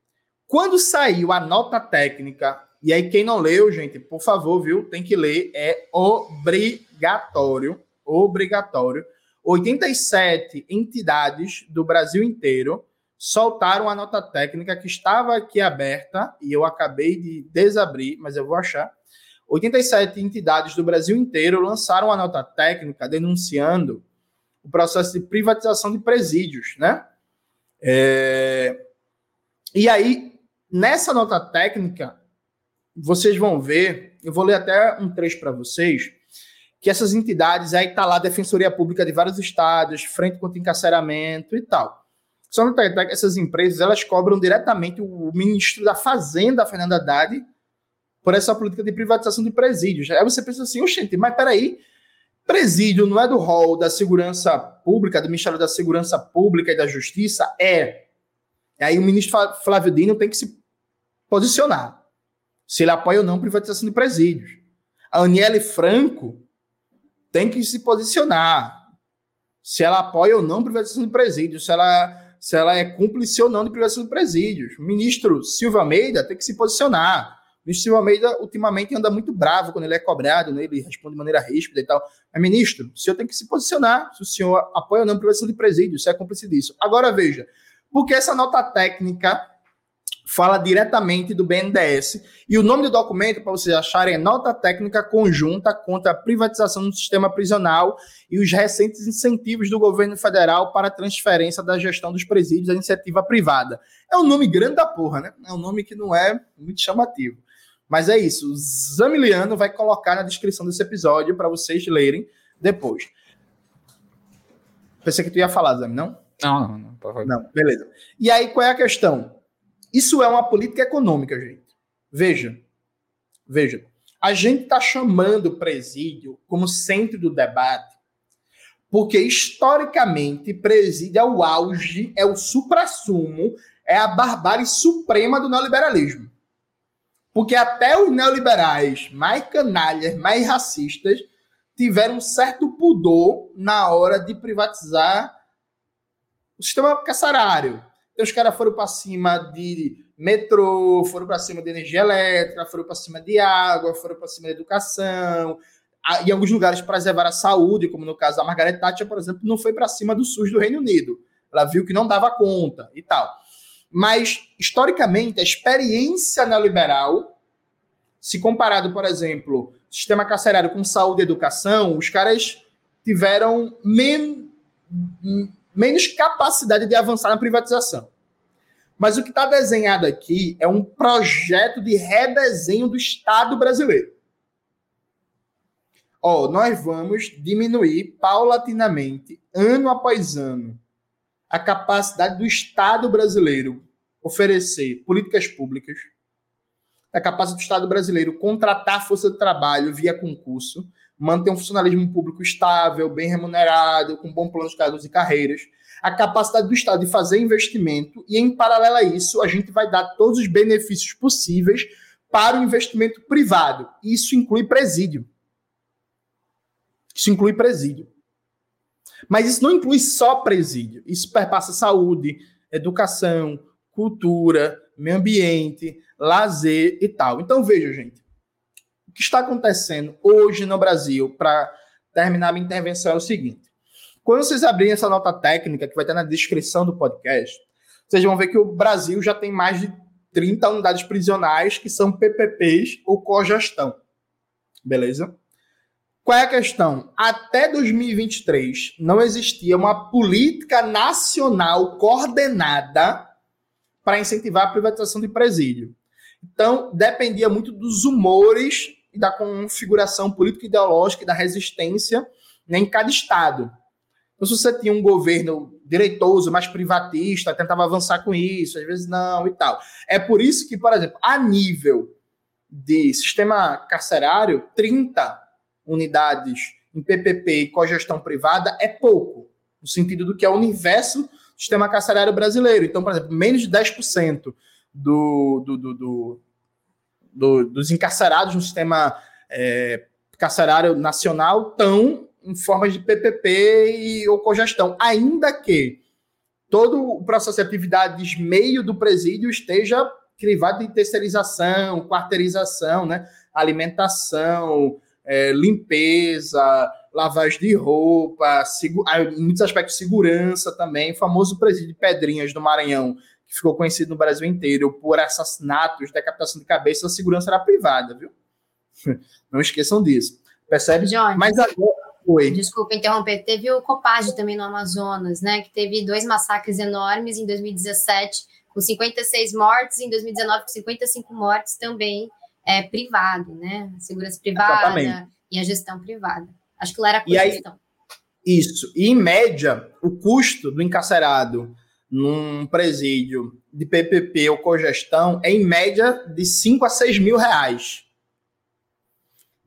quando saiu a nota técnica, e aí quem não leu, gente, por favor, viu, tem que ler, é obrigatório, obrigatório. 87 entidades do Brasil inteiro soltaram a nota técnica que estava aqui aberta e eu acabei de desabrir, mas eu vou achar. 87 entidades do Brasil inteiro lançaram a nota técnica denunciando o processo de privatização de presídios, né? É... E aí, nessa nota técnica, vocês vão ver, eu vou ler até um trecho para vocês, que essas entidades, aí tá lá a Defensoria Pública de vários estados, Frente contra Encarceramento e tal. Só no que essas empresas elas cobram diretamente o ministro da Fazenda, Fernando Haddad, por essa política de privatização de presídios. Aí você pensa assim, gente, mas peraí, presídio não é do rol da segurança pública, do Ministério da Segurança Pública e da Justiça? É. Aí o ministro Flávio Dino tem que se posicionar. Se ele apoia ou não privatização de presídios. A Aniele Franco tem que se posicionar. Se ela apoia ou não privatização de presídios. Se ela se ela é cúmplice ou não de privação de presídios. O ministro Silva Almeida tem que se posicionar. O ministro Silva Almeida, ultimamente, anda muito bravo quando ele é cobrado, né? ele responde de maneira ríspida e tal. Mas, ministro, o senhor tem que se posicionar se o senhor apoia ou não a privação de presídios, se é cúmplice disso. Agora, veja, porque essa nota técnica fala diretamente do BNDES. E o nome do documento, para vocês acharem, é Nota Técnica Conjunta contra a Privatização do Sistema Prisional e os recentes incentivos do governo federal para a transferência da gestão dos presídios à iniciativa privada. É um nome grande da porra, né? É um nome que não é muito chamativo. Mas é isso. O Zamiliano vai colocar na descrição desse episódio para vocês lerem depois. Pensei que tu ia falar, Zami, não? Não, não, não. Não, beleza. E aí, qual é a questão? Isso é uma política econômica, gente. Veja, veja. A gente está chamando o presídio como centro do debate Porque historicamente preside é o auge, é o suprassumo, é a barbárie suprema do neoliberalismo. Porque até os neoliberais mais canalhas, mais racistas, tiveram um certo pudor na hora de privatizar o sistema carcerário. Então, os caras foram para cima de metrô, foram para cima de energia elétrica, foram para cima de água, foram para cima de educação. Em alguns lugares preservar a saúde, como no caso da Margaret Thatcher, por exemplo, não foi para cima do SUS do Reino Unido. Ela viu que não dava conta e tal. Mas, historicamente, a experiência neoliberal, se comparado, por exemplo, sistema carcerário com saúde e educação, os caras tiveram men menos capacidade de avançar na privatização. Mas o que está desenhado aqui é um projeto de redesenho do Estado brasileiro. Ó, nós vamos diminuir paulatinamente, ano após ano, a capacidade do Estado brasileiro oferecer políticas públicas, a capacidade do Estado brasileiro contratar força de trabalho via concurso, manter um funcionalismo público estável, bem remunerado, com bom plano de cargos e carreiras, a capacidade do Estado de fazer investimento e, em paralelo a isso, a gente vai dar todos os benefícios possíveis para o investimento privado. Isso inclui presídio. Isso inclui presídio. Mas isso não inclui só presídio. Isso perpassa saúde, educação, cultura, meio ambiente, lazer e tal. Então, veja, gente. Que está acontecendo hoje no Brasil, para terminar minha intervenção, é o seguinte. Quando vocês abrirem essa nota técnica, que vai estar na descrição do podcast, vocês vão ver que o Brasil já tem mais de 30 unidades prisionais que são PPPs ou cogestão. Beleza? Qual é a questão? Até 2023 não existia uma política nacional coordenada para incentivar a privatização de presídio. Então, dependia muito dos humores e da configuração político-ideológica e da resistência em cada estado. Então, se você tinha um governo direitoso, mais privatista, tentava avançar com isso, às vezes não e tal. É por isso que, por exemplo, a nível de sistema carcerário, 30 unidades em PPP e cogestão privada é pouco, no sentido do que é o universo do sistema carcerário brasileiro. Então, por exemplo, menos de 10% do, do, do, do, dos encarcerados no sistema é, carcerário nacional estão em formas de PPP e, ou cogestão, ainda que todo o processo de atividades meio do presídio esteja crivado de terceirização, quarteirização, né? alimentação, é, limpeza, lavagem de roupa, em muitos aspectos segurança também, o famoso presídio de Pedrinhas do Maranhão, que ficou conhecido no Brasil inteiro por assassinatos, decapitação de cabeça, a segurança era privada, viu? Não esqueçam disso. Percebe? Jorge. Mas agora, Oi. Desculpa interromper. Teve o Copage também no Amazonas, né? Que teve dois massacres enormes em 2017, com 56 mortes, e em 2019, com 55 mortes também é, privado, né? A segurança privada Exatamente. e a gestão privada. Acho que lá era a gestão. Isso. E, em média, o custo do encarcerado num presídio de PPP ou cogestão é, em média, de 5 a 6 mil reais.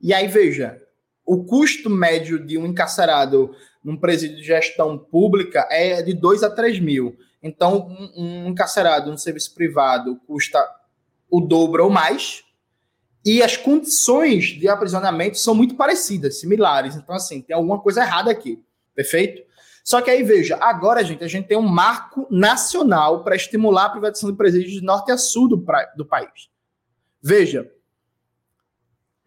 E aí, veja, o custo médio de um encarcerado num presídio de gestão pública é de 2 a 3 mil. Então, um, encarcerado no serviço privado custa o dobro ou mais, e as condições de aprisionamento são muito parecidas, similares. Então, assim, tem alguma coisa errada aqui, perfeito? Só que aí, veja, agora, gente, a gente tem um marco nacional para estimular a privatização de presídios de norte a sul do, pra, do país. Veja,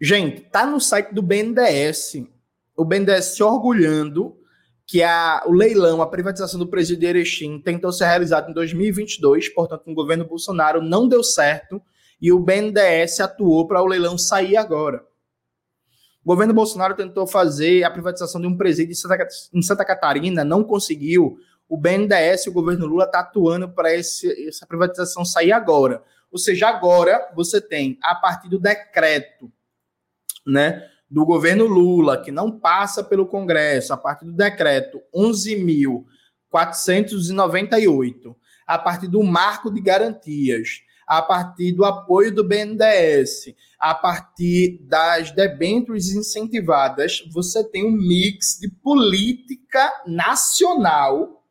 Gente, tá no site do BNDES, o BNDES se orgulhando que a, o leilão, a privatização do presídio de Erechim tentou ser realizado em 2022, portanto, no governo Bolsonaro não deu certo e o BNDES atuou para o leilão sair agora. O governo Bolsonaro tentou fazer a privatização de um presídio em Santa, em Santa Catarina, não conseguiu. O BNDES, o governo Lula, está atuando para essa privatização sair agora. Ou seja, agora você tem, a partir do decreto né, do governo Lula, que não passa pelo Congresso, a partir do decreto 11.498, a partir do marco de garantias, a partir do apoio do BNDES, a partir das debêntures incentivadas, você tem um mix de política nacional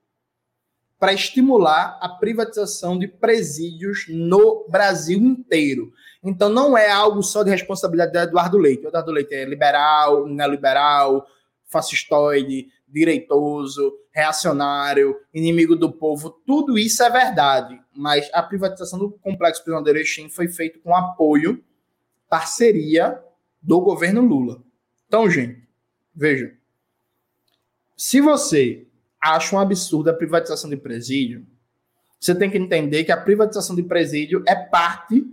para estimular a privatização de presídios no Brasil inteiro. Então não é algo só de responsabilidade do Eduardo Leite. O Eduardo Leite é liberal, neoliberal, fascistoide, direitoso, reacionário, inimigo do povo, tudo isso é verdade. Mas a privatização do complexo prisional Erechim foi feita com apoio, parceria do governo Lula. Então, gente, veja. Se você acha um absurdo a privatização de presídio, você tem que entender que a privatização de presídio é parte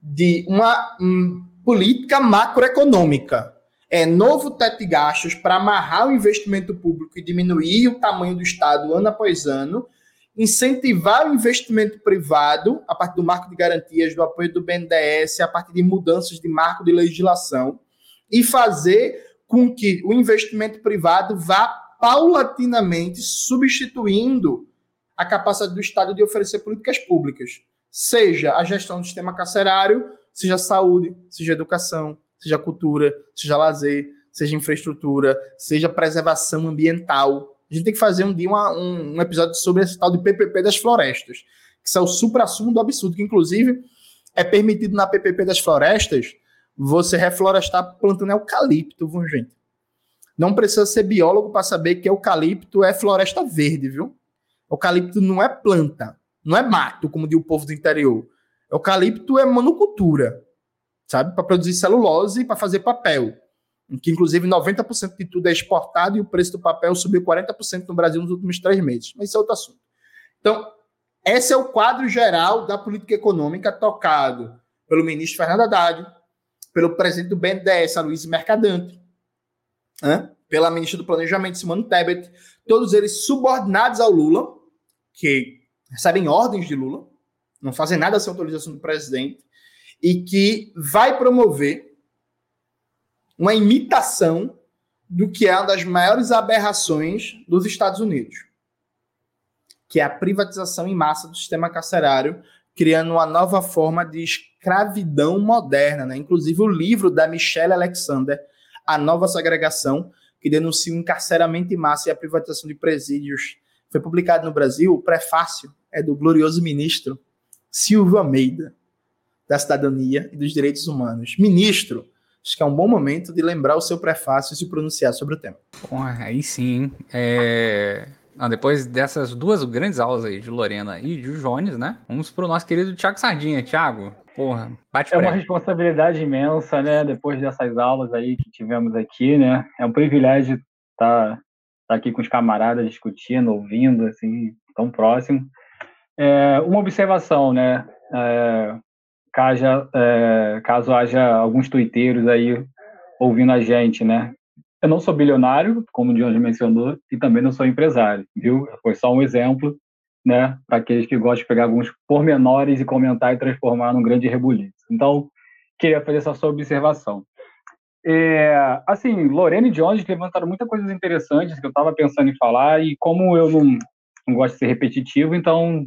de uma um, política macroeconômica. É novo teto de gastos para amarrar o investimento público e diminuir o tamanho do Estado ano após ano, incentivar o investimento privado a partir do marco de garantias, do apoio do BNDES, a partir de mudanças de marco de legislação, e fazer com que o investimento privado vá paulatinamente substituindo a capacidade do Estado de oferecer políticas públicas, seja a gestão do sistema carcerário, seja saúde, seja educação, seja cultura, seja lazer, seja infraestrutura, seja preservação ambiental. A gente tem que fazer um dia uma, um, um, episódio sobre esse tal de PPP das florestas, que é o supra-sumo do absurdo, que inclusive é permitido na PPP das florestas você reflorestar plantando eucalipto, viu, gente? Não precisa ser biólogo para saber que eucalipto é floresta verde, viu? Eucalipto não é planta, não é mato, como diz o povo do interior. Eucalipto é monocultura, sabe? Para produzir celulose e para fazer papel. Que inclusive 90% de tudo é exportado e o preço do papel subiu 40% no Brasil nos últimos três meses. Mas isso é outro assunto. Então, esse é o quadro geral da política econômica tocado pelo ministro Fernando Haddad, pelo presidente do BNDES, Luiz Mercadante, pela ministra do Planejamento, Simone Tebet, todos eles subordinados ao Lula, que recebem ordens de Lula, não fazem nada sem autorização do presidente, e que vai promover uma imitação do que é uma das maiores aberrações dos Estados Unidos, que é a privatização em massa do sistema carcerário, criando uma nova forma de escravidão moderna. Né? Inclusive, o livro da Michelle Alexander, A Nova Segregação, que denuncia o encarceramento em massa e a privatização de presídios, foi publicado no Brasil. O prefácio é do glorioso ministro Silvio Almeida, da Cidadania e dos Direitos Humanos. Ministro, acho que é um bom momento de lembrar o seu prefácio e se pronunciar sobre o tema. Bom, aí sim. É... Ah, depois dessas duas grandes aulas aí de Lorena e de Jones, né? Vamos para o nosso querido Tiago Sardinha. Tiago, porra, bate É uma responsabilidade imensa, né? Depois dessas aulas aí que tivemos aqui, né? É um privilégio estar, estar aqui com os camaradas discutindo, ouvindo, assim, tão próximo. É, uma observação, né? É, caso, é, caso haja alguns tuiteiros aí ouvindo a gente, né? Eu não sou bilionário, como o Jones mencionou, e também não sou empresário, viu? Foi só um exemplo, né, para aqueles que gostam de pegar alguns pormenores e comentar e transformar num grande rebuliço. Então, queria fazer essa sua observação. É, assim, Lorena e Jones levantaram muitas coisas interessantes que eu estava pensando em falar, e como eu não, não gosto de ser repetitivo, então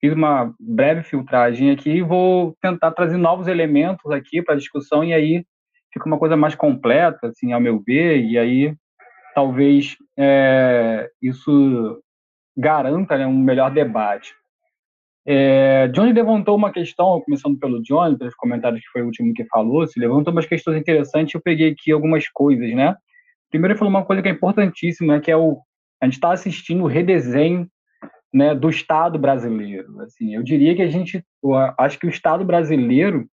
fiz uma breve filtragem aqui e vou tentar trazer novos elementos aqui para a discussão, e aí fica uma coisa mais completa, assim, ao meu ver, e aí talvez é, isso garanta né, um melhor debate. É, Johnny levantou uma questão, começando pelo Johnny, pelos comentários que foi o último que falou, se levantou umas questões interessantes, eu peguei aqui algumas coisas, né? Primeiro ele falou uma coisa que é importantíssima, que é o a gente está assistindo o redesenho né, do Estado brasileiro. Assim, eu diria que a gente, acho que o Estado brasileiro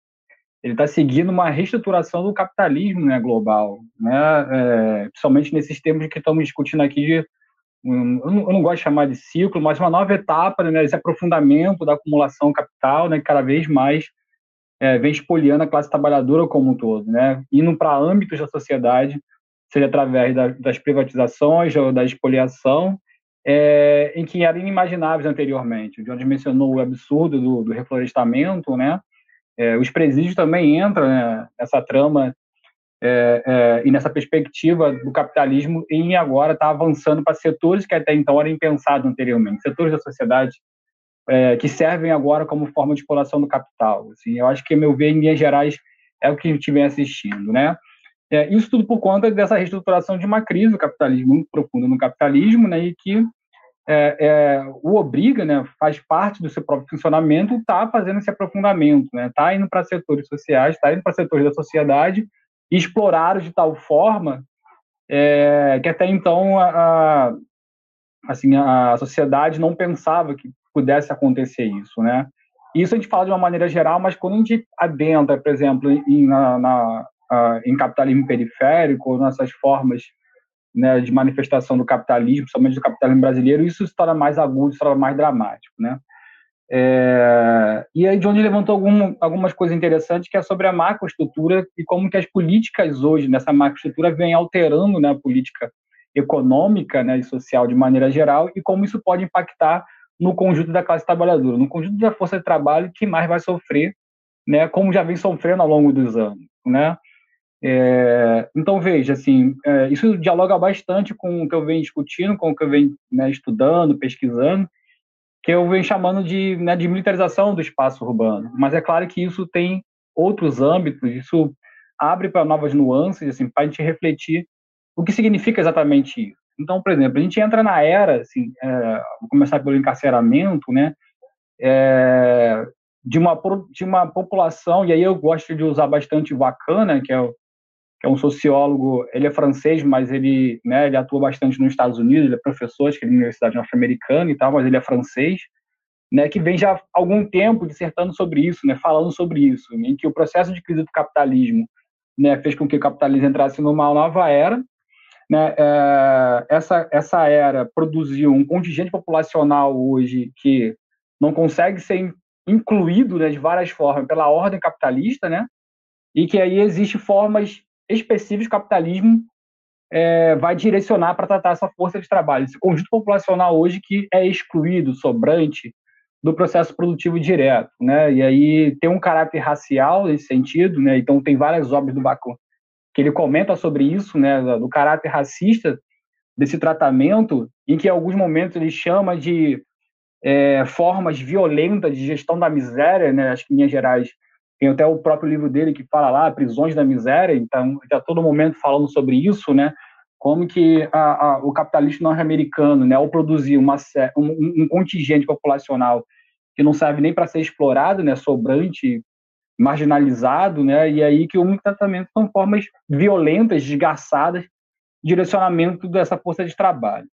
ele está seguindo uma reestruturação do capitalismo né, global, né, é, principalmente nesses termos que estamos discutindo aqui de um, eu, não, gosto de chamar de ciclo, mas uma nova etapa, né, esse aprofundamento da acumulação capital, né, que cada vez mais é, vem espoliando a classe trabalhadora como um todo, né, indo para âmbitos da sociedade, seja através da, das privatizações ou da expoliação, é, em que eram inimagináveis anteriormente. O Jones mencionou o absurdo do, do reflorestamento, né, é, os presídios também entram né, nessa trama é, é, e nessa perspectiva do capitalismo e agora está avançando para setores que até então eram impensados anteriormente, setores da sociedade é, que servem agora como forma de exploração do capital. Assim, eu acho que, a meu ver, em linhas gerais, é o que a gente vem assistindo, né? É, isso tudo por conta dessa reestruturação de uma crise do capitalismo muito profunda no capitalismo, né, e que é, é, o obriga, né, faz parte do seu próprio funcionamento, está fazendo esse aprofundamento, está né, tá indo para setores sociais, está indo para setores da sociedade, explorados de tal forma é, que até então a, a, assim, a sociedade não pensava que pudesse acontecer isso, né? Isso a gente fala de uma maneira geral, mas quando a gente adentra, por exemplo, em, na, na, em capitalismo periférico, nessas formas né, de manifestação do capitalismo, somente do capitalismo brasileiro, isso se torna mais agudo, se torna mais dramático, né? É, e aí Johnny levantou algum, algumas coisas interessantes que é sobre a macroestrutura e como que as políticas hoje nessa macroestrutura vêm alterando né, a política econômica né, e social de maneira geral e como isso pode impactar no conjunto da classe trabalhadora, no conjunto da força de trabalho que mais vai sofrer, né, como já vem sofrendo ao longo dos anos, né? É, então veja, assim, é, isso dialoga bastante com o que eu venho discutindo, com o que eu venho né, estudando, pesquisando, que eu venho chamando de, né, de militarização do espaço urbano. Mas é claro que isso tem outros âmbitos, isso abre para novas nuances, assim, para a gente refletir o que significa exatamente isso. Então, por exemplo, a gente entra na era, assim, é, vou começar pelo encarceramento, né, é, de, uma, de uma população, e aí eu gosto de usar bastante o Wakana, que é, que é um sociólogo, ele é francês, mas ele, né, ele atua bastante nos Estados Unidos, ele é professor, acho que é Universidade Norte-Americana e tal, mas ele é francês, né, que vem já há algum tempo dissertando sobre isso, né, falando sobre isso, em que o processo de crise do capitalismo né, fez com que o capitalismo entrasse numa nova era, né, é, essa, essa era produziu um contingente populacional hoje que não consegue ser incluído né, de várias formas pela ordem capitalista, né, e que aí existe formas específicas que o capitalismo é, vai direcionar para tratar essa força de trabalho, esse conjunto populacional hoje que é excluído, sobrante do processo produtivo direto, né? E aí tem um caráter racial nesse sentido, né? Então tem várias obras do Bacon que ele comenta sobre isso, né, do caráter racista desse tratamento, em que em alguns momentos ele chama de é, formas violentas de gestão da miséria, né, acho que Minas Gerais tem até o próprio livro dele que fala lá, Prisões da Miséria, então está todo momento falando sobre isso, né, como que a, a, o capitalismo norte-americano, né, ao produzir uma, um, um contingente populacional que não serve nem para ser explorado, né, sobrante, marginalizado, né? E aí que o tratamento são formas violentas, desgaçadas, direcionamento dessa força de trabalho.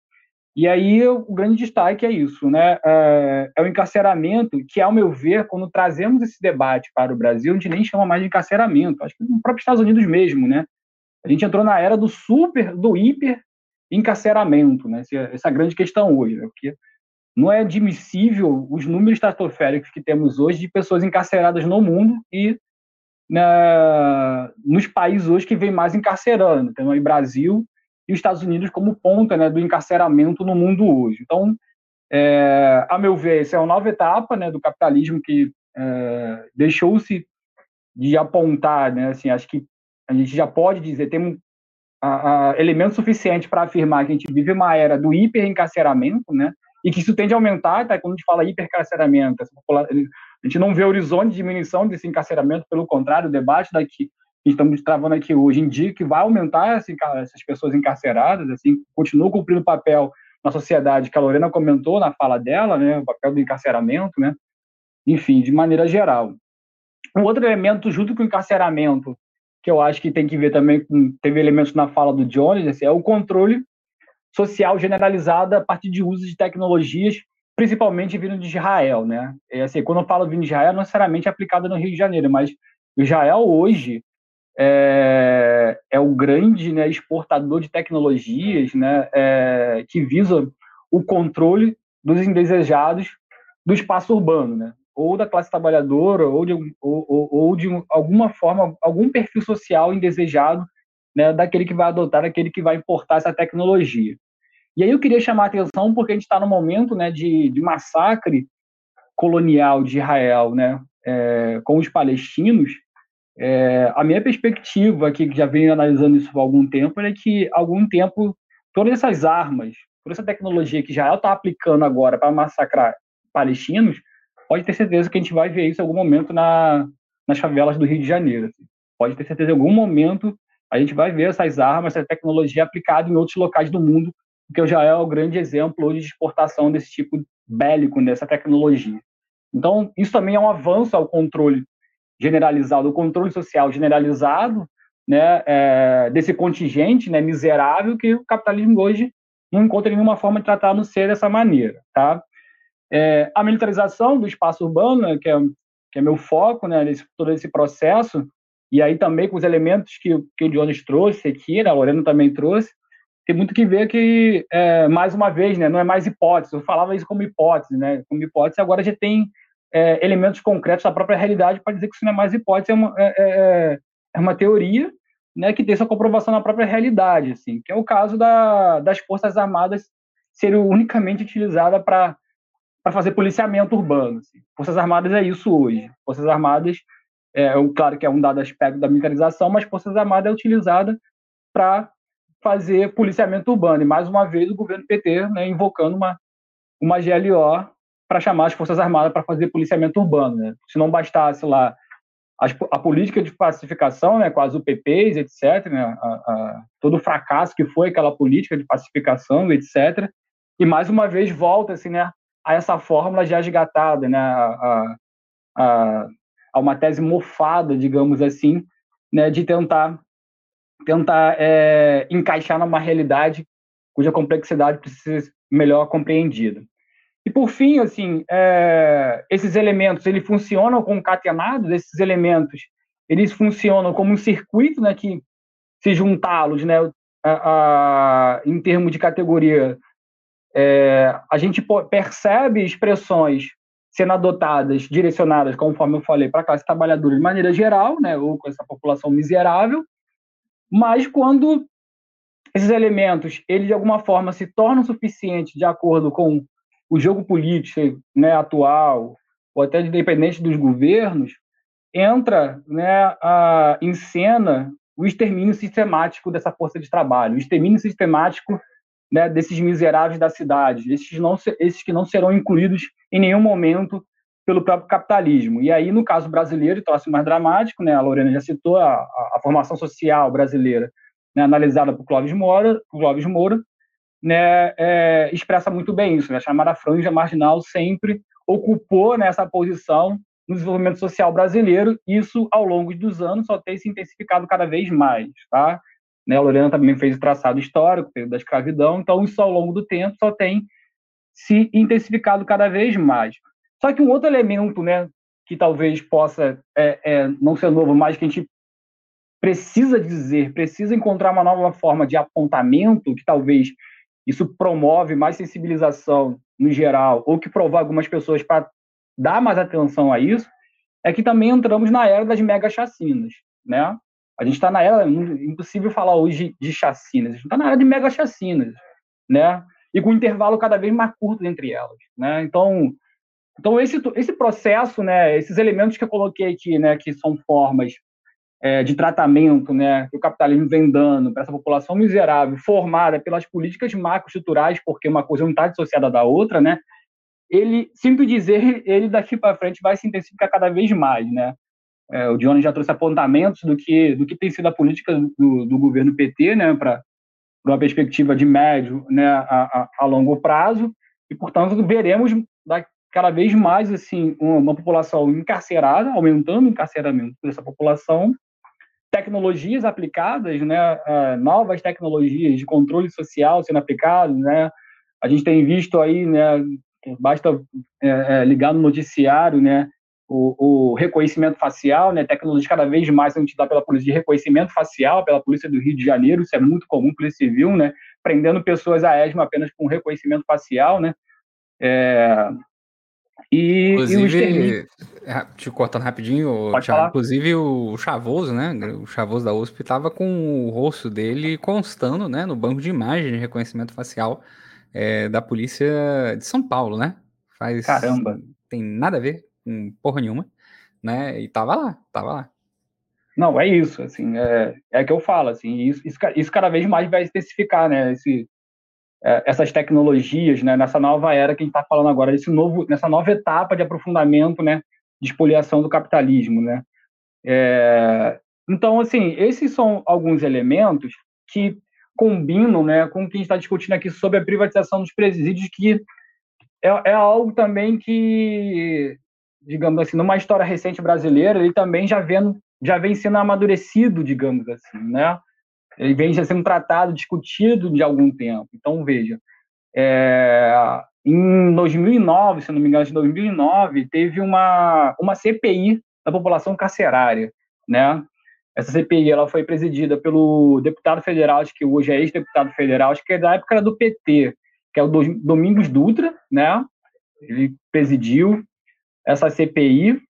E aí o grande destaque é isso, né? É, é, o encarceramento, que, ao meu ver, quando trazemos esse debate para o Brasil, a gente nem chama mais de encarceramento, acho que no próprio Estados Unidos mesmo, né? A gente entrou na era do super, do hiper encarceramento, né? Essa, essa grande questão hoje, né? Porque não é admissível os números estratosféricos que temos hoje de pessoas encarceradas no mundo e né, nos países hoje que vem mais encarcerando. Temos aí Brasil e os Estados Unidos como ponta né, do encarceramento no mundo hoje. Então, é, a meu ver, essa é uma nova etapa né, do capitalismo que é, deixou-se de apontar, né, assim, acho que a gente já pode dizer, tem a, a, elemento suficiente para afirmar que a gente vive uma era do hiperencarceramento, né, e que isso tende a aumentar, tá? quando a gente fala hipercarceramento, a gente não vê horizonte de diminuição desse encarceramento, pelo contrário, o debate daqui que estamos travando aqui hoje indica que vai aumentar assim, essas pessoas encarceradas, assim, continua cumprindo o papel na sociedade que a Lorena comentou na fala dela, né, o papel do encarceramento, né, enfim, de maneira geral. Um outro elemento junto com o encarceramento, que eu acho que tem que ver também, teve elementos na fala do Jones, assim, é o controle social generalizada a partir de uso de tecnologias, principalmente vindo de Israel, né? É assim, quando eu falo vindo de Israel, não necessariamente aplicada no Rio de Janeiro, mas Israel hoje é, é o grande né, exportador de tecnologias, né, é, que visa o controle dos indesejados do espaço urbano, né? ou da classe trabalhadora, ou de, ou, ou, ou de alguma forma, algum perfil social indesejado né, daquele que vai adotar, daquele que vai importar essa tecnologia. E aí eu queria chamar a atenção porque a gente está no momento né, de, de, massacre colonial de Israel né, é, com os palestinos. É, a minha perspectiva aqui, que já venho analisando isso há algum tempo, é que algum tempo todas essas armas, toda essa tecnologia que Israel está aplicando agora para massacrar palestinos, pode ter certeza que a gente vai ver isso em algum momento na, nas favelas do Rio de Janeiro. Assim. Pode ter certeza em algum momento a gente vai ver essas armas, essa tecnologia aplicada em outros locais do mundo, que já é o grande exemplo hoje de exportação desse tipo bélico, dessa tecnologia. Então, isso também é um avanço ao controle generalizado, o controle social generalizado, né, é, desse contingente, né, miserável que o capitalismo hoje não encontra nenhuma forma de tratar no ser dessa maneira, tá? É, a militarização do espaço urbano, né, que, é, que é meu foco, né, nesse, todo esse processo, e aí também com os elementos que, que o Jones trouxe aqui, né, a Lorena também trouxe, tem muito que ver que, é, mais uma vez, né, não é mais hipótese, eu falava isso como hipótese, né, como hipótese, agora já tem é, elementos concretos da própria realidade para dizer que isso não é mais hipótese, é uma, é, é, é uma teoria né, que tem sua comprovação na própria realidade, assim, que é o caso da, das Forças Armadas serem unicamente utilizadas para fazer policiamento urbano. Assim. Forças Armadas é isso hoje. Forças Armadas, é, claro que é um dado aspecto da militarização, mas Forças Armadas é utilizada para fazer policiamento urbano. E, mais uma vez, o governo PT né, invocando uma, uma GLO para chamar as Forças Armadas para fazer policiamento urbano. Né? Se não bastasse lá a, a, política de pacificação, né, com as UPPs, etc., né, a, a, todo o fracasso que foi aquela política de pacificação, etc., e mais uma vez volta assim, né, a essa fórmula já esgatada, né, a, a, a uma tese mofada, digamos assim, né, de tentar tentar é, encaixar numa realidade cuja complexidade precisa ser melhor compreendida. E por fim, assim, é, esses elementos eles funcionam concatenados. Esses elementos eles funcionam como um circuito, né, que se juntá-los, né, a, a, em termos de categoria, é, a gente percebe expressões sendo adotadas, direcionadas, conforme eu falei, para a classe trabalhadora de maneira geral, né, ou com essa população miserável, mas quando esses elementos, eles de alguma forma se tornam suficientes de acordo com o jogo político né, atual, ou até independente dos governos, entra né, a, em cena o extermínio sistemático dessa força de trabalho, o extermínio sistemático né, desses miseráveis da cidade, esses, não, esses que não serão incluídos em nenhum momento pelo próprio capitalismo. E aí, no caso brasileiro, troço mais dramático, né, a Lorena já citou a, a, a formação social brasileira, né, analisada por Clóvis Moura, por Clóvis Moura né, é, expressa muito bem isso. Né, a chamada franja marginal sempre ocupou nessa posição no desenvolvimento social brasileiro. Isso, ao longo dos anos, só tem se intensificado cada vez mais. Tá? Né, a Lorena também fez o traçado histórico da escravidão, então isso, ao longo do tempo, só tem se intensificado cada vez mais. Só que um outro elemento, né, que talvez possa é, é, não ser novo, mas que a gente precisa dizer, precisa encontrar uma nova forma de apontamento, que talvez isso promove mais sensibilização no geral, ou que provoca algumas pessoas para dar mais atenção a isso, é que também entramos na era das mega chacinas, né? A gente está na era, é impossível falar hoje de chacinas, a gente está na era de mega chacinas, né? E com um intervalo cada vez mais curto entre elas, né? Então, então, esse, esse processo, né, esses elementos que eu coloquei aqui, né, que são formas é, de tratamento né, que o capitalismo vem dando para essa população miserável, formada pelas políticas macroestruturais, porque uma coisa não está dissociada da outra, né, ele, sinto dizer, ele daqui para frente vai se intensificar cada vez mais. Né? É, o Johnny já trouxe apontamentos do que, do que tem sido a política do, do governo PT né, para uma perspectiva de médio né, a, a, a longo prazo, e, portanto, veremos cada vez mais assim uma, população encarcerada, aumentando o encarceramento dessa população, tecnologias aplicadas, né, novas tecnologias de controle social sendo aplicadas, né, a gente tem visto aí, né, basta é, é, ligar no noticiário, né, o, o, reconhecimento facial, né, tecnologia cada vez mais sendo utilizada pela polícia de reconhecimento facial, pela polícia do Rio de Janeiro, isso é muito comum, polícia civil, né, prendendo pessoas a esmo apenas com reconhecimento facial, né, é, e, inclusive, e é, te cortando rapidinho, Thiago, inclusive o Chavoso, né? O Chavoso da USP estava com o rosto dele constando, né? No banco de imagem de reconhecimento facial é, da polícia de São Paulo, né? Faz. Caramba! Tem nada a ver com porra nenhuma, né? E tava lá, tava lá. Não, é isso, assim, é, é que eu falo, assim, isso, isso, isso cada vez mais vai especificar, né? Esse, essas tecnologias, né, nessa nova era que a gente está falando agora, esse novo, nessa nova etapa de aprofundamento, né, de expoliação do capitalismo, né. É, Então, assim, esses são alguns elementos que combinam né, com o que a gente está discutindo aqui sobre a privatização dos presídios, que é, é algo também que, digamos assim, numa história recente brasileira, ele também já vem, já vem sendo amadurecido, digamos assim, né? Ele vem já sendo tratado, discutido de algum tempo. Então, veja, é, em 2009, se não me engano, em 2009, teve uma, uma CPI da população carcerária, né? Essa CPI ela foi presidida pelo deputado federal, que hoje é ex-deputado federal, acho que é da época era do PT, que é o Domingos Dutra, né? Ele presidiu essa CPI.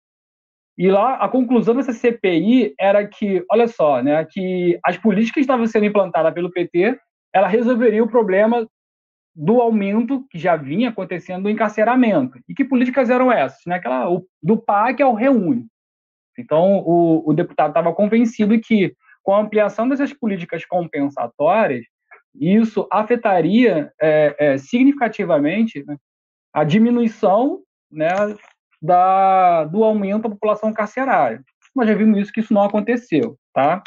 E lá a conclusão dessa CPI era que, olha só, né, que as políticas que estavam sendo implantadas pelo PT, ela resolveria o problema do aumento que já vinha acontecendo do encarceramento. E que políticas eram essas? Né? Aquela, o, do PAC ao Reúne. Então, o, o deputado estava convencido que, com a ampliação dessas políticas compensatórias, isso afetaria é, é, significativamente né, a diminuição né, da, do aumento da população carcerária. Nós já vimos isso, que isso não aconteceu. Tá?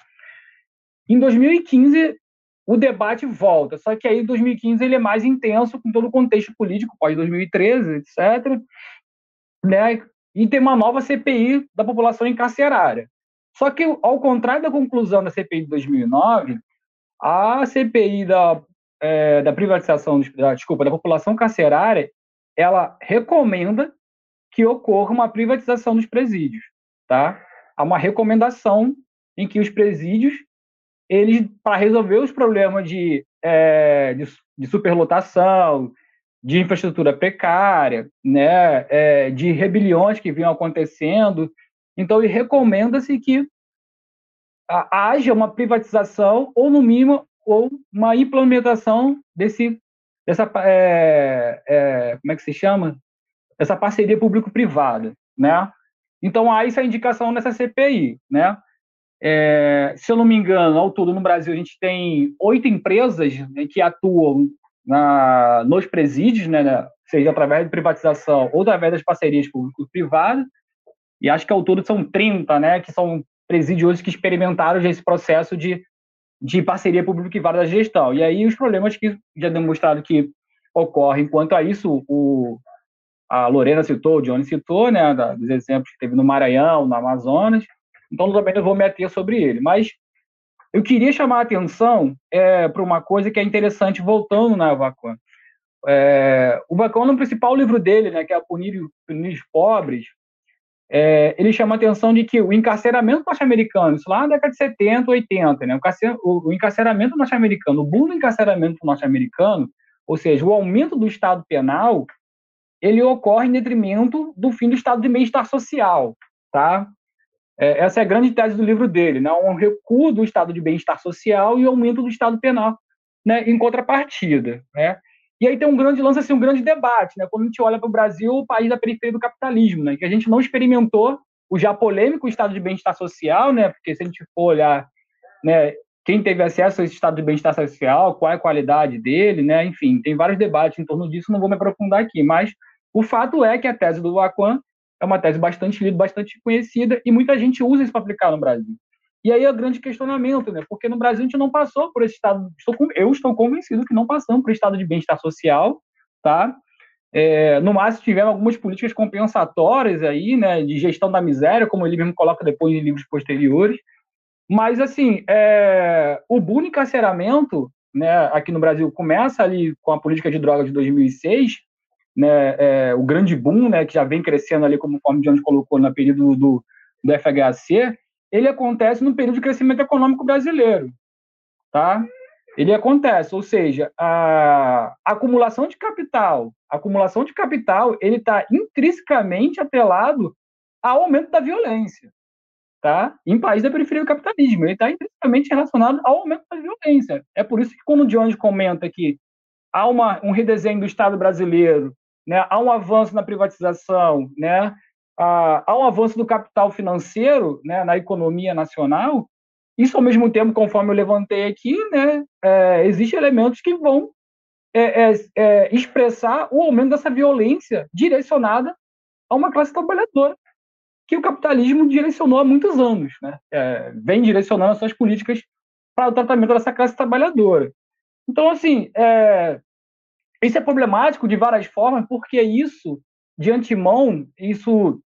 Em 2015, o debate volta, só que aí em 2015 ele é mais intenso com todo o contexto político, pós 2013, etc. Né? e tem uma nova CPI da população encarcerária. Só que, ao contrário da conclusão da CPI de 2009, a CPI da, é, da privatização, da, desculpa, da população carcerária, ela recomenda que ocorra uma privatização dos presídios, tá? Há uma recomendação em que os presídios, eles, para resolver os problemas de, é, de, de superlotação, de infraestrutura precária, né, é, de rebeliões que vinham acontecendo. Então, recomenda-se que haja uma privatização ou, no mínimo, ou uma implementação desse, dessa, é, é, como é que se chama? Essa parceria público-privada, né? Então, há essa indicação nessa CPI, né? É, se eu não me engano, ao todo no Brasil a gente tem oito empresas né, que atuam na, nos presídios, né, né, seja através de privatização ou através das parcerias público-privadas, e acho que ao todo são 30, né, que são presídios que experimentaram já esse processo de, de parceria público-privada da gestão. E aí os problemas que já demonstraram que ocorrem quanto a isso, o, a Lorena citou, o Johnny citou, né, dos exemplos que teve no Maranhão, no Amazonas, então também não vou me ater sobre ele, mas eu queria chamar a atenção é, para uma coisa que é interessante, voltando na Vacuã. É, o Vacuã, no principal livro dele, né, que é Punir, Punir os Pobres, é, ele chama a atenção de que o encarceramento norte-americano, isso lá na década de 70, 80, né, o encarceramento norte-americano, o boom do encarceramento norte-americano, ou seja, o aumento do Estado penal, ele ocorre em detrimento do fim do Estado de bem-estar social, tá? É, essa é a grande tese do livro dele, né? um recuo do estado de bem-estar social e aumento do estado penal né? em contrapartida. Né? E aí tem um grande lance, assim, um grande debate, né? quando a gente olha para o Brasil, o país da periferia do capitalismo, né? que a gente não experimentou o já polêmico estado de bem-estar social, né? porque se a gente for olhar né, quem teve acesso a esse estado de bem-estar social, qual é a qualidade dele, né? enfim, tem vários debates em torno disso, não vou me aprofundar aqui, mas o fato é que a tese do Lacan é uma tese bastante lida, bastante conhecida, e muita gente usa isso para aplicar no Brasil. E aí é o grande questionamento, né? Porque no Brasil a gente não passou por esse estado. eu estou convencido que não passamos por estado de bem-estar social, tá? É, no máximo tivemos algumas políticas compensatórias aí, né, de gestão da miséria, como ele mesmo coloca depois em livros posteriores. Mas assim, é, o bullying encarceramento, né, aqui no Brasil começa ali com a política de drogas de 2006 né, é, o grande boom, né, que já vem crescendo ali, como o Jones colocou no período do, do FHC, ele acontece no período de crescimento econômico brasileiro, tá? Ele acontece, ou seja, a, acumulação de capital, acumulação de capital, ele está intrinsecamente atrelado ao aumento da violência, tá? Em países da periferia do capitalismo, ele está intrinsecamente relacionado ao aumento da violência. É por isso que quando o Jones comenta que há uma, um redesenho do Estado brasileiro né? há um avanço na privatização, né? há um avanço do capital financeiro né, na economia nacional, isso ao mesmo tempo, conforme eu levantei aqui, né, é, existem elementos que vão é, é, é, expressar o aumento dessa violência direcionada a uma classe trabalhadora, que o capitalismo direcionou há muitos anos, né? É, vem direcionando as suas políticas para o tratamento dessa classe trabalhadora. Então, assim, é, isso é problemático de várias formas, porque isso, de antemão, isso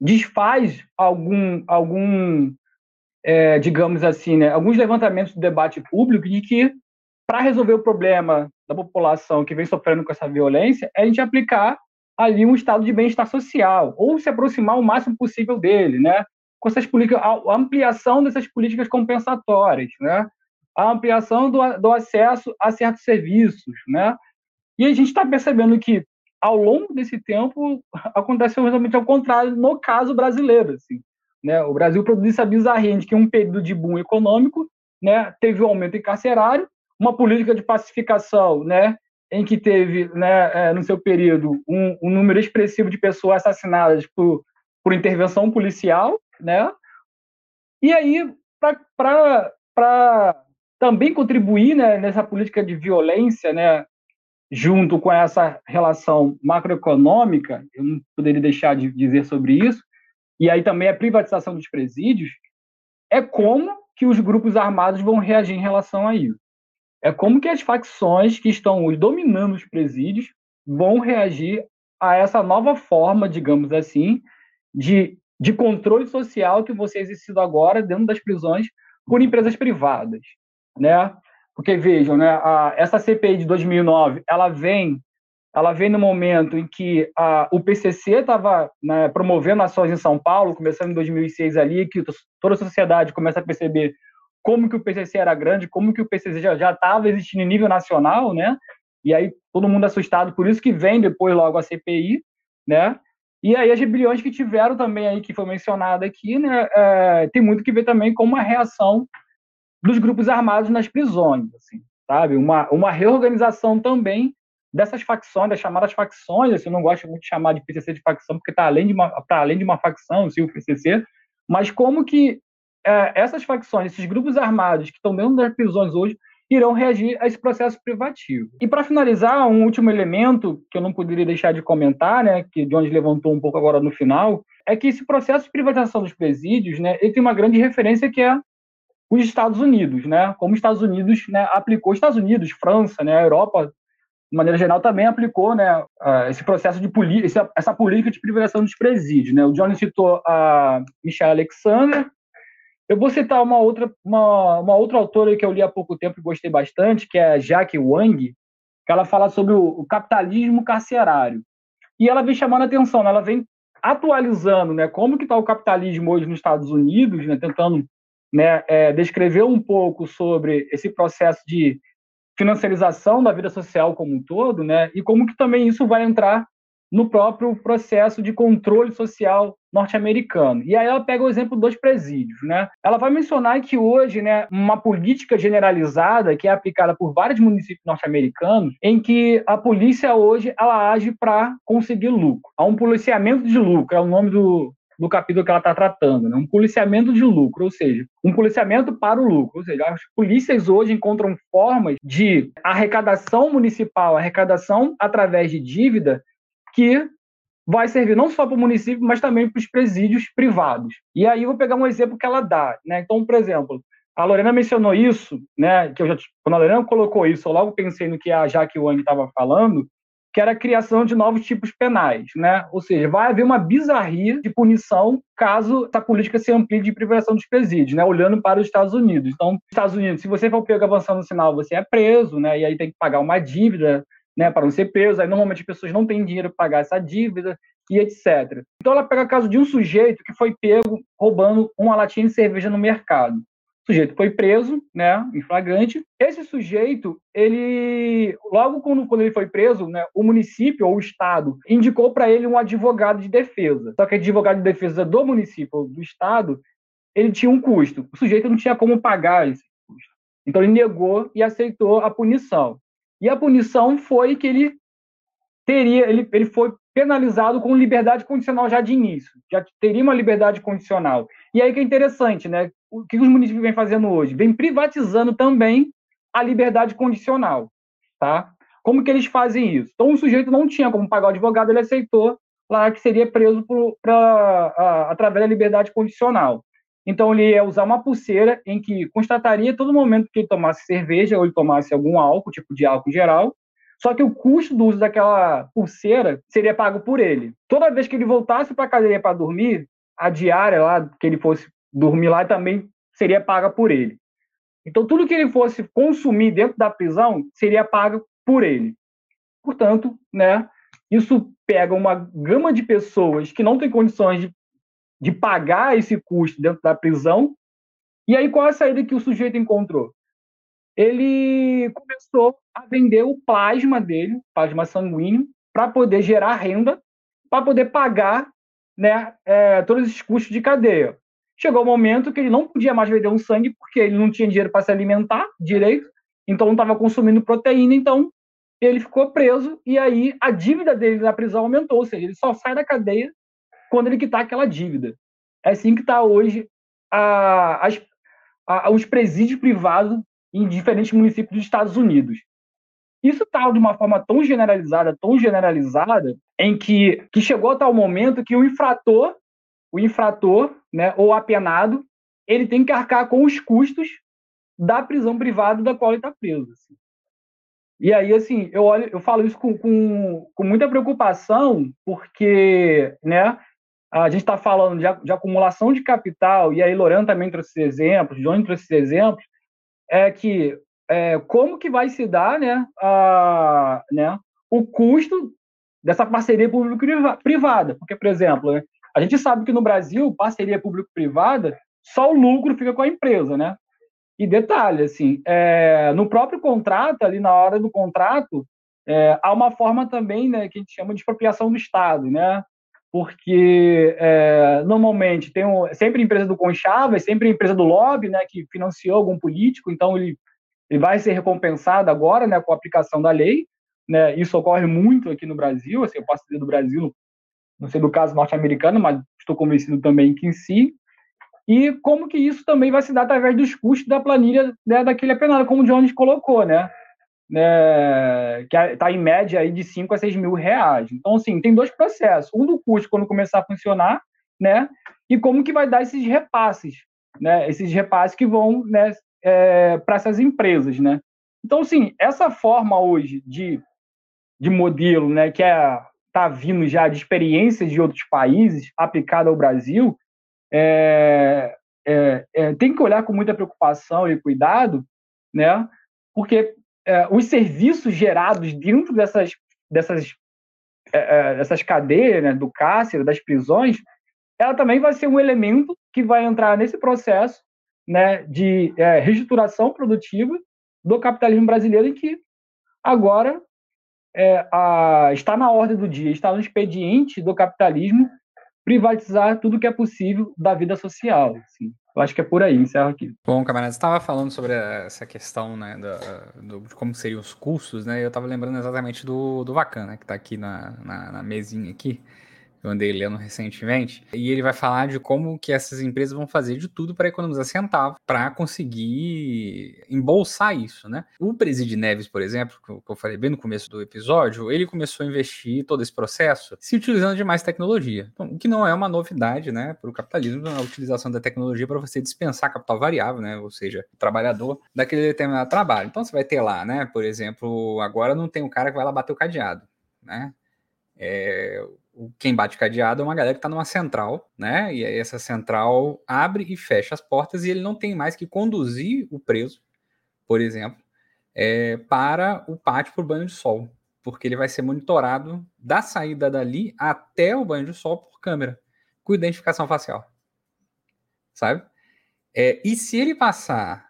desfaz algum, algum é, digamos assim, né, alguns levantamentos do debate público de que, para resolver o problema da população que vem sofrendo com essa violência, é a gente aplicar ali um estado de bem-estar social, ou se aproximar o máximo possível dele, né? Com essas políticas, a ampliação dessas políticas compensatórias, né? A ampliação do, do acesso a certos serviços, né? E a gente está percebendo que, ao longo desse tempo, aconteceu exatamente ao contrário no caso brasileiro, assim. Né? O Brasil produziu essa bizarrinha de que um período de boom econômico né, teve um aumento carcerário, uma política de pacificação né, em que teve, né, é, no seu período, um, um, número expressivo de pessoas assassinadas por, por intervenção policial, né? E aí, para também contribuir né, nessa política de violência, né, junto com essa relação macroeconômica, eu não poderia deixar de dizer sobre isso, e aí também a privatização dos presídios, é como que os grupos armados vão reagir em relação a isso é como que as facções que estão dominando os presídios vão reagir a essa nova forma, digamos assim, de, de controle social que você exercido agora dentro das prisões por empresas privadas, né? Porque vejam, né, a, essa CPI de 2009, ela vem, ela vem no momento em que a, o PCC estava né, promovendo ações em São Paulo, começando em 2006 ali, que toda a sociedade começa a perceber como que o PCC era grande, como que o PCC já estava existindo em nível nacional, né? E aí todo mundo assustado, por isso que vem depois logo a CPI, né? E aí as rebeliões que tiveram também aí, que foi mencionada aqui, né? É, tem muito que ver também com uma reação dos grupos armados nas prisões, assim, sabe? Uma, uma reorganização também dessas facções, das chamadas facções, assim, eu não gosto muito de chamar de PCC de facção, porque está além de uma, além de uma facção, assim, o PCC, mas como que é, essas facções, esses grupos armados que estão dentro das prisões hoje, irão reagir a esse processo privativo. E para finalizar, um último elemento que eu não poderia deixar de comentar, né, que Jones levantou um pouco agora no final, é que esse processo de privatização dos presídios, né, ele tem uma grande referência que é os Estados Unidos, né, como os Estados Unidos né, aplicou, Estados Unidos, França, né, a Europa, de maneira geral, também aplicou né, esse processo de essa, essa política de privatização dos presídios. Né. O Jones citou a Michelle Alexander, eu vou citar uma outra, uma, uma outra autora que eu li há pouco tempo e gostei bastante, que é a Jackie Wang, que ela fala sobre o, o capitalismo carcerário. E ela vem chamando a atenção, né? ela vem atualizando né, como que está o capitalismo hoje nos Estados Unidos, né, tentando né, é, descrever um pouco sobre esse processo de financiarização da vida social como um todo, né, e como que também isso vai entrar no próprio processo de controle social norte-americano. E aí ela pega o exemplo dos presídios, né? Ela vai mencionar que hoje, né, uma política generalizada que é aplicada por vários municípios norte-americanos, em que a polícia hoje ela age para conseguir lucro. Há um policiamento de lucro, é o nome do, do capítulo que ela está tratando, né? um policiamento de lucro, ou seja, um policiamento para o lucro, ou seja, as polícias hoje encontram formas de arrecadação municipal, arrecadação através de dívida, que vai servir não só para o município, mas também para os presídios privados. E aí eu vou pegar um exemplo que ela dá. Né? Então, por exemplo, a Lorena mencionou isso, né? que eu já, quando a Lorena colocou isso, eu logo pensei no que a Jaque Wang estava falando, que era a criação de novos tipos penais, né? Ou seja, vai haver uma bizarria de punição caso essa política se amplie de privação dos presídios, né? Olhando para os Estados Unidos. Então, Estados Unidos, se você for pego avançando no sinal, você é preso, né? E aí tem que pagar uma dívida né, para não ser preso. Aí normalmente as pessoas não têm dinheiro para pagar essa dívida e etc. Então ela pega o caso de um sujeito que foi pego roubando uma latinha de cerveja no mercado. O sujeito foi preso, né, em flagrante. Esse sujeito, ele logo quando, quando ele foi preso, né, o município ou o estado indicou para ele um advogado de defesa. Só que advogado de defesa do município ou do estado, ele tinha um custo. O sujeito não tinha como pagar esse custo. Então ele negou e aceitou a punição. E a punição foi que ele teria, ele, ele foi penalizado com liberdade condicional já de início, já teria uma liberdade condicional. E aí que é interessante, né? O que os municípios vêm fazendo hoje? Vem privatizando também a liberdade condicional, tá? Como que eles fazem isso? Então, o sujeito não tinha como pagar o advogado, ele aceitou lá que seria preso por, pra, a, através da liberdade condicional. Então, ele ia usar uma pulseira em que constataria todo momento que ele tomasse cerveja ou ele tomasse algum álcool, tipo de álcool geral, só que o custo do uso daquela pulseira seria pago por ele. Toda vez que ele voltasse para a cadeia para dormir, a diária lá, que ele fosse dormir lá, também seria paga por ele. Então, tudo que ele fosse consumir dentro da prisão seria pago por ele. Portanto, né, isso pega uma gama de pessoas que não têm condições de de pagar esse custo dentro da prisão. E aí, qual é a saída que o sujeito encontrou? Ele começou a vender o plasma dele, plasma sanguíneo, para poder gerar renda, para poder pagar né, é, todos esses custos de cadeia. Chegou o um momento que ele não podia mais vender um sangue, porque ele não tinha dinheiro para se alimentar direito, então não estava consumindo proteína, então ele ficou preso, e aí a dívida dele na prisão aumentou, ou seja, ele só sai da cadeia quando ele quitar aquela dívida. É assim que está hoje a, as, a, os presídios privados em diferentes municípios dos Estados Unidos. Isso está de uma forma tão generalizada, tão generalizada, em que, que chegou a tal momento que o infrator, o infrator, né, ou apenado, ele tem que arcar com os custos da prisão privada da qual ele está preso. Assim. E aí, assim, eu olho, eu falo isso com, com, com muita preocupação, porque, né, a gente está falando de, de, acumulação de capital, e aí Lorena também trouxe exemplos, Johnny trouxe exemplos, é que é, como que vai se dar né, a, né, o custo dessa parceria público-privada? Porque, por exemplo, né, a gente sabe que no Brasil, parceria público-privada, só o lucro fica com a empresa, né? E detalhe, assim, é, no próprio contrato, ali na hora do contrato, é, há uma forma também, né, que a gente chama de expropriação do Estado, né? porque é, normalmente tem um, sempre a empresa do Conchava, é sempre a empresa do lobby, né, que financiou algum político, então ele, ele vai ser recompensado agora, né, com a aplicação da lei, né, isso ocorre muito aqui no Brasil, assim, eu posso dizer do Brasil, não sei do caso norte-americano, mas estou convencido também que em si, e como que isso também vai se dar através dos custos da planilha né, daquele apenado, como o Jones colocou, né, né, que está em média aí de 5 a 6 mil reais. Então, assim, tem dois processos. Um do custo quando começar a funcionar, né? E como que vai dar esses repasses, né? Esses repasses que vão né, é, para essas empresas, né? Então, assim, essa forma hoje de, de modelo, né, que é tá vindo já de experiências de outros países aplicada ao Brasil, é, é, é, tem que olhar com muita preocupação e cuidado, né? Porque é, os serviços gerados dentro dessas, dessas, é, é, dessas cadeias, né, do cárcere, das prisões, ela também vai ser um elemento que vai entrar nesse processo né, de reestruturação produtiva do capitalismo brasileiro, em que agora é, a, está na ordem do dia, está no expediente do capitalismo privatizar tudo que é possível da vida social. Assim. Eu acho que é por aí, encerro aqui. Bom, camarada, você estava falando sobre essa questão, né, do, de como seriam os custos, né, eu estava lembrando exatamente do, do Vacan, né, que está aqui na, na, na mesinha aqui, eu andei lendo recentemente, e ele vai falar de como que essas empresas vão fazer de tudo para economizar centavos, para conseguir embolsar isso, né? O Preside Neves, por exemplo, que eu falei bem no começo do episódio, ele começou a investir todo esse processo se utilizando de mais tecnologia, então, o que não é uma novidade, né, para o capitalismo, a utilização da tecnologia para você dispensar capital variável, né, ou seja, o trabalhador daquele determinado trabalho. Então você vai ter lá, né, por exemplo, agora não tem um cara que vai lá bater o cadeado, né? É, quem bate cadeado é uma galera que está numa central, né? E essa central abre e fecha as portas e ele não tem mais que conduzir o preso, por exemplo, é, para o pátio por banho de sol, porque ele vai ser monitorado da saída dali até o banho de sol por câmera, com identificação facial, sabe? É, e se ele passar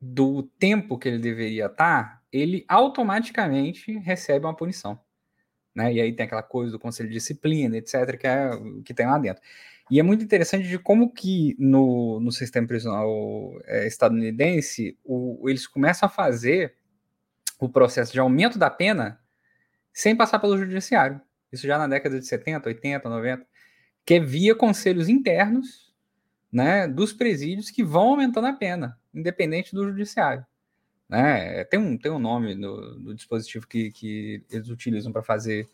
do tempo que ele deveria estar, tá, ele automaticamente recebe uma punição né? E aí tem aquela coisa do conselho de disciplina, etc., que é o que tem lá dentro. E é muito interessante de como que no, no sistema prisional é, estadunidense o, eles começam a fazer o processo de aumento da pena sem passar pelo judiciário. Isso já na década de 70, 80, 90, que é via conselhos internos né, dos presídios que vão aumentando a pena, independente do judiciário. Né? Tem, um, tem um nome no, no dispositivo que, que eles utilizam para fazer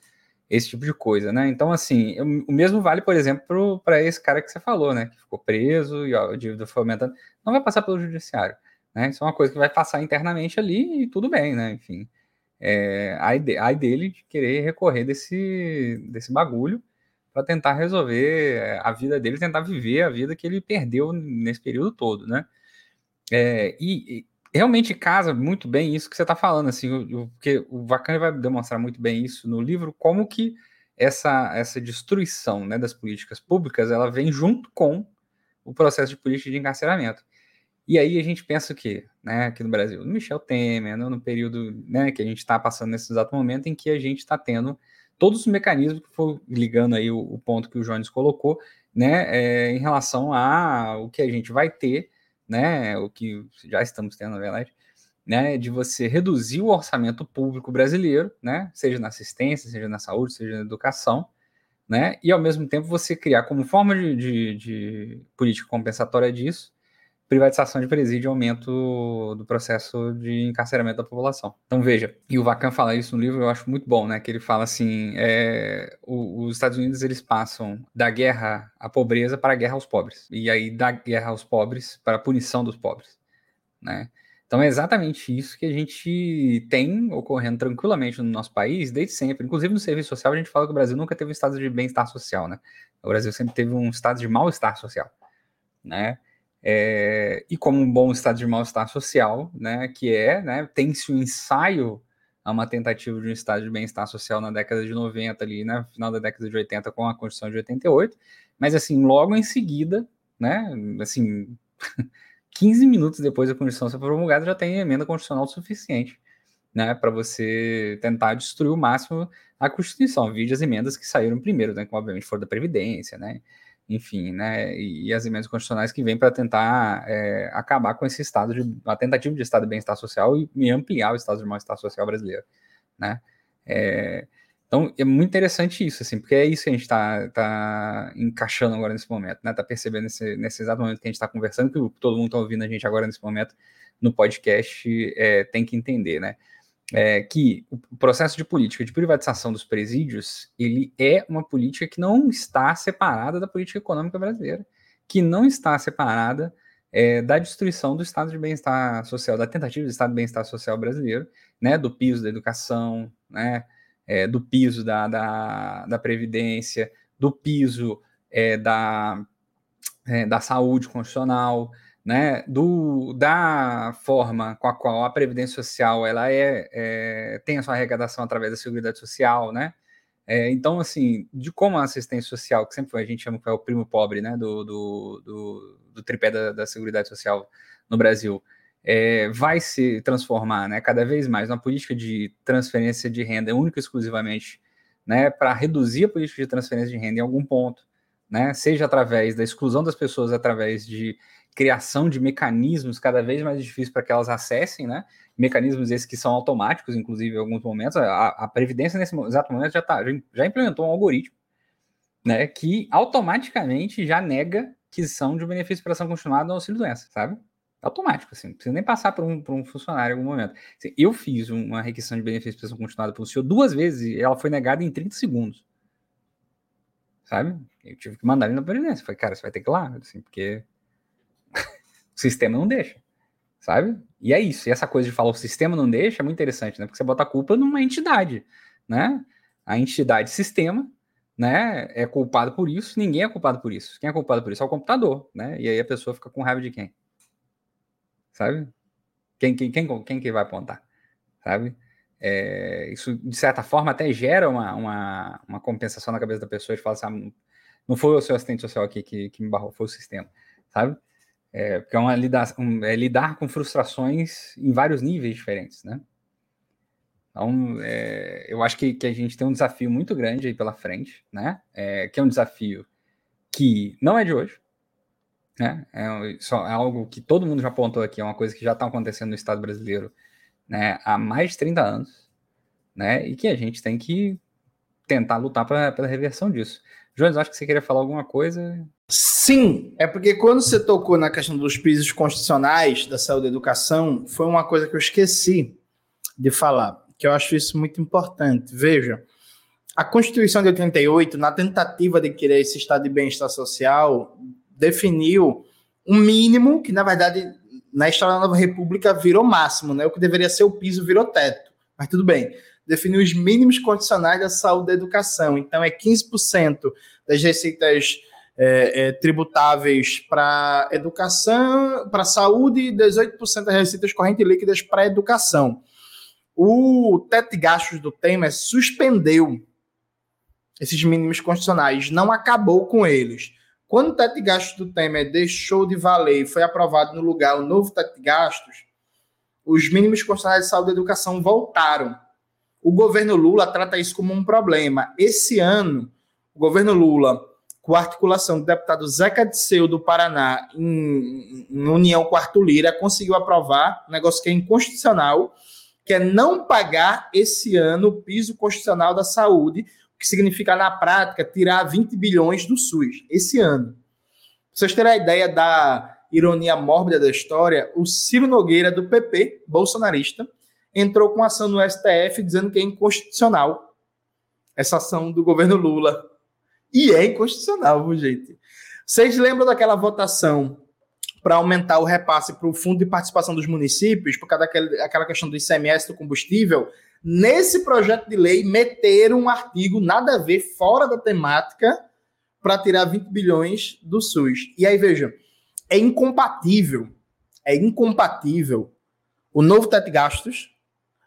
esse tipo de coisa, né? Então, assim, eu, o mesmo vale, por exemplo, para esse cara que você falou, né? Que ficou preso e ó, a dívida foi aumentando. Não vai passar pelo judiciário, né? Isso é uma coisa que vai passar internamente ali e tudo bem, né? Enfim, é, aí, aí dele de querer recorrer desse, desse bagulho para tentar resolver a vida dele, tentar viver a vida que ele perdeu nesse período todo, né? É, e, realmente casa muito bem isso que você está falando, assim, porque o Vacani vai demonstrar muito bem isso no livro, como que essa, essa destruição né, das políticas públicas ela vem junto com o processo de política de encarceramento. E aí a gente pensa o quê? Né, aqui no Brasil, no Michel Temer, no, no período né, que a gente está passando nesse exato momento em que a gente está tendo todos os mecanismos que ligando aí o, o ponto que o Jones colocou, né, é, em relação a o que a gente vai ter né, o que já estamos tendo, na verdade, né, de você reduzir o orçamento público brasileiro, né, seja na assistência, seja na saúde, seja na educação, né, e ao mesmo tempo você criar como forma de, de, de política compensatória disso privatização de presídio e aumento do processo de encarceramento da população. Então veja, e o Vacan fala isso no livro, eu acho muito bom, né? Que ele fala assim, é, os Estados Unidos eles passam da guerra à pobreza para a guerra aos pobres, e aí da guerra aos pobres para a punição dos pobres, né? Então é exatamente isso que a gente tem ocorrendo tranquilamente no nosso país desde sempre. Inclusive no serviço social a gente fala que o Brasil nunca teve um estado de bem-estar social, né? O Brasil sempre teve um estado de mal-estar social, né? É, e como um bom estado de mal-estar social, né, que é, né, tem-se um ensaio a uma tentativa de um estado de bem-estar social na década de 90 ali, né, final da década de 80 com a Constituição de 88, mas assim, logo em seguida, né, assim, 15 minutos depois da Constituição ser promulgada, já tem emenda constitucional suficiente, né, para você tentar destruir o máximo a Constituição, vide as emendas que saíram primeiro, né, que obviamente foram da Previdência, né, enfim, né, e, e as emendas constitucionais que vêm para tentar é, acabar com esse estado de uma tentativa de estado de bem-estar social e, e ampliar o estado de bem-estar social brasileiro, né? É, então é muito interessante isso, assim, porque é isso que a gente está tá encaixando agora nesse momento, né? Tá percebendo nesse, nesse exato momento que a gente está conversando, que todo mundo está ouvindo a gente agora nesse momento no podcast é, tem que entender, né? É, que o processo de política de privatização dos presídios ele é uma política que não está separada da política econômica brasileira, que não está separada é, da destruição do estado de bem-estar social, da tentativa de estado de bem-estar social brasileiro, né, do piso da educação, né, é, do piso da, da, da previdência, do piso é, da, é, da saúde constitucional, né, do, da forma com a qual a Previdência Social ela é, é tem a sua arrecadação através da Seguridade Social, né? É, então, assim, de como a assistência social, que sempre foi, a gente chama que é o primo pobre, né, do, do, do, do tripé da, da, Seguridade Social no Brasil, é, vai se transformar, né, cada vez mais numa política de transferência de renda única e exclusivamente, né, para reduzir a política de transferência de renda em algum ponto, né, seja através da exclusão das pessoas através de criação de mecanismos cada vez mais difíceis para que elas acessem, né? Mecanismos esses que são automáticos, inclusive, em alguns momentos. A, a Previdência, nesse exato momento, já, tá, já implementou um algoritmo né, que automaticamente já nega que são de benefício para ação continuada no auxílio-doença, sabe? Automático, assim, não precisa nem passar por um, por um funcionário em algum momento. Assim, eu fiz uma requisição de benefício para ação continuada pelo senhor duas vezes e ela foi negada em 30 segundos. Sabe? Eu tive que mandar ele na Previdência. Falei, cara, você vai ter que ir lá, assim, porque o sistema não deixa, sabe? E é isso. E essa coisa de falar o sistema não deixa é muito interessante, né? Porque você bota a culpa numa entidade, né? A entidade sistema, né? É culpado por isso. Ninguém é culpado por isso. Quem é culpado por isso é o computador, né? E aí a pessoa fica com raiva de quem? Sabe? Quem, quem, quem, quem que vai apontar? Sabe? É, isso, de certa forma, até gera uma, uma, uma, compensação na cabeça da pessoa de falar assim, ah, não foi o seu assistente social aqui que, que me barrou, foi o sistema, sabe? É, porque é, uma um, é lidar com frustrações em vários níveis diferentes, né? Então, é, eu acho que, que, a gente tem um desafio muito grande aí pela frente, né? É, que é um desafio que não é de hoje, né? É, só, é algo que todo mundo já apontou aqui, é uma coisa que já está acontecendo no Estado brasileiro né, há mais de 30 anos, né? E que a gente tem que tentar lutar pra, pela reversão disso. Jones, acho que você queria falar alguma coisa. Sim, é porque quando você tocou na questão dos pisos constitucionais da saúde e educação, foi uma coisa que eu esqueci de falar, que eu acho isso muito importante. Veja, A Constituição de 88, na tentativa de criar esse estado de bem-estar social, definiu um mínimo que, na verdade, na história da Nova República virou máximo, né? O que deveria ser o piso virou teto. Mas tudo bem. Definiu os mínimos condicionais da saúde e da educação. Então, é 15% das receitas é, é, tributáveis para educação, para saúde e 18% das receitas correntes líquidas para educação. O teto de gastos do Temer suspendeu esses mínimos constitucionais, não acabou com eles. Quando o teto de gastos do Temer deixou de valer e foi aprovado no lugar o novo teto de gastos, os mínimos constitucionais de saúde e educação voltaram. O governo Lula trata isso como um problema. Esse ano, o governo Lula com a articulação do deputado Zeca Disseu do Paraná em, em união com Arthur Lira, conseguiu aprovar um negócio que é inconstitucional, que é não pagar esse ano o piso constitucional da saúde, que significa, na prática, tirar 20 bilhões do SUS, esse ano. Pra vocês terem a ideia da ironia mórbida da história, o Ciro Nogueira, do PP, bolsonarista, entrou com ação no STF dizendo que é inconstitucional essa ação do governo Lula e é inconstitucional, gente? Vocês lembram daquela votação para aumentar o repasse para o fundo de participação dos municípios, por causa daquela questão do ICMS do combustível? Nesse projeto de lei, meteram um artigo nada a ver, fora da temática, para tirar 20 bilhões do SUS. E aí, vejam, é incompatível, é incompatível o novo teto de gastos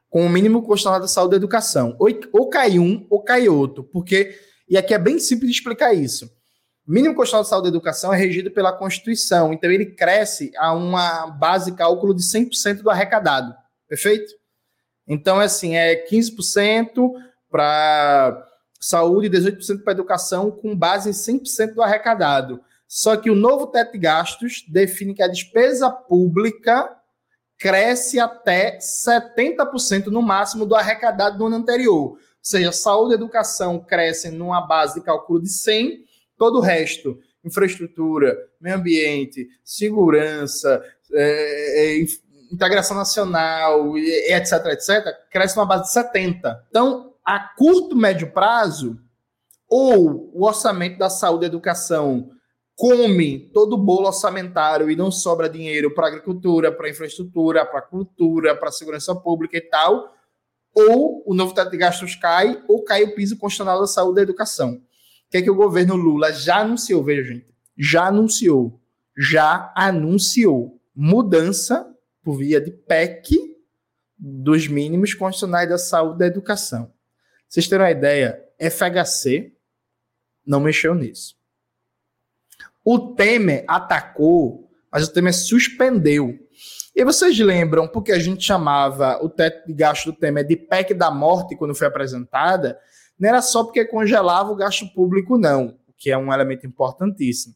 com o mínimo constitucional da saúde e da educação. Ou, cai um, ou cai outro, porque e aqui é bem simples de explicar isso. O mínimo constitucional de saúde e educação é regido pela Constituição, então ele cresce a uma base cálculo de 100% do arrecadado, perfeito? Então, assim, é 15% para saúde e 18% para educação, com base em 100% do arrecadado. Só que o novo teto de gastos define que a despesa pública cresce até 70% no máximo do arrecadado do ano anterior seja, saúde e educação crescem numa base de cálculo de 100, todo o resto, infraestrutura, meio ambiente, segurança, é, é, integração nacional, etc, etc, cresce numa base de 70. Então, a curto, médio prazo, ou o orçamento da saúde e educação come todo o bolo orçamentário e não sobra dinheiro para agricultura, para infraestrutura, para cultura, para segurança pública e tal, ou o novo teto de gastos cai, ou cai o piso constitucional da saúde e educação. O que é que o governo Lula já anunciou, veja, gente, já anunciou, já anunciou mudança por via de PEC dos mínimos constitucionais da saúde e da educação. Vocês terem uma ideia, FHC não mexeu nisso. O Temer atacou, mas o Temer suspendeu e vocês lembram porque a gente chamava o teto de gasto do Temer de PEC da morte quando foi apresentada? Não era só porque congelava o gasto público, não, que é um elemento importantíssimo.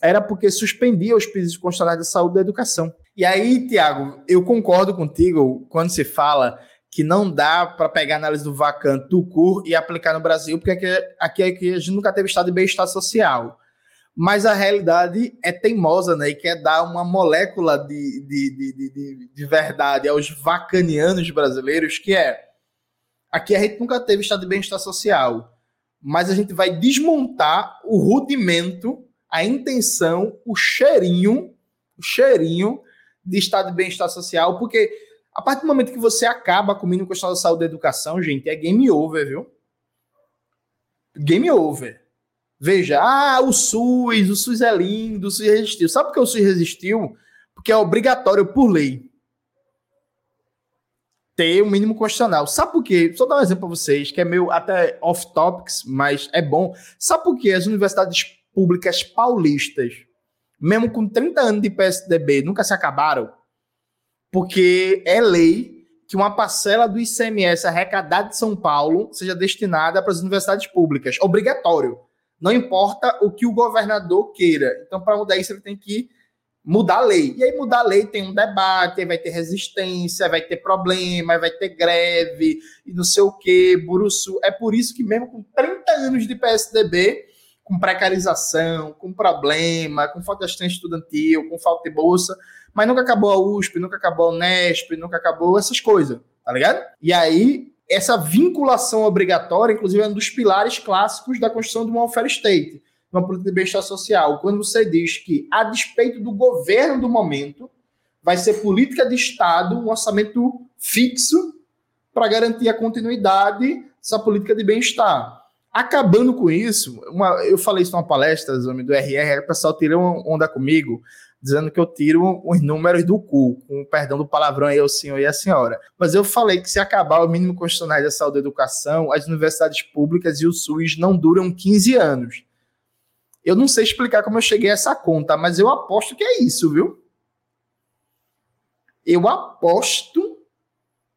Era porque suspendia os pisos constitucionais da saúde e da educação. E aí, Tiago, eu concordo contigo quando se fala que não dá para pegar a análise do Vacan Tucur e aplicar no Brasil, porque aqui, aqui, aqui a gente nunca teve estado de bem-estar social mas a realidade é teimosa, né? E quer dar uma molécula de, de, de, de, de verdade aos vacanianos brasileiros, que é aqui a gente nunca teve estado de bem-estar social, mas a gente vai desmontar o rudimento, a intenção, o cheirinho, o cheirinho de estado de bem-estar social, porque a partir do momento que você acaba com o mínimo constitucional da saúde e educação, gente, é game over, viu? Game over. Veja, ah, o SUS, o SUS é lindo, o SUS resistiu. Sabe por que o SUS resistiu? Porque é obrigatório por lei ter o um mínimo constitucional. Sabe por quê? Só dar um exemplo para vocês, que é meio até off-topics, mas é bom. Sabe por quê? As universidades públicas paulistas, mesmo com 30 anos de PSDB, nunca se acabaram? Porque é lei que uma parcela do ICMS arrecadado de São Paulo seja destinada para as universidades públicas. Obrigatório. Não importa o que o governador queira. Então, para mudar isso, ele tem que mudar a lei. E aí, mudar a lei tem um debate, vai ter resistência, vai ter problema, vai ter greve, e não sei o quê, buruçu. É por isso que, mesmo com 30 anos de PSDB, com precarização, com problema, com falta de assistência estudantil, com falta de bolsa, mas nunca acabou a USP, nunca acabou a Unesp, nunca acabou essas coisas, tá ligado? E aí, essa vinculação obrigatória, inclusive, é um dos pilares clássicos da construção de uma welfare state, uma política de bem-estar social. Quando você diz que, a despeito do governo do momento, vai ser política de Estado, um orçamento fixo para garantir a continuidade dessa política de bem-estar. Acabando com isso, uma, eu falei isso numa palestra do RR, o pessoal tirou onda comigo, dizendo que eu tiro os números do cu, com perdão do palavrão aí, o senhor e a senhora. Mas eu falei que se acabar o mínimo constitucional da saúde e educação, as universidades públicas e o SUS não duram 15 anos. Eu não sei explicar como eu cheguei a essa conta, mas eu aposto que é isso, viu? Eu aposto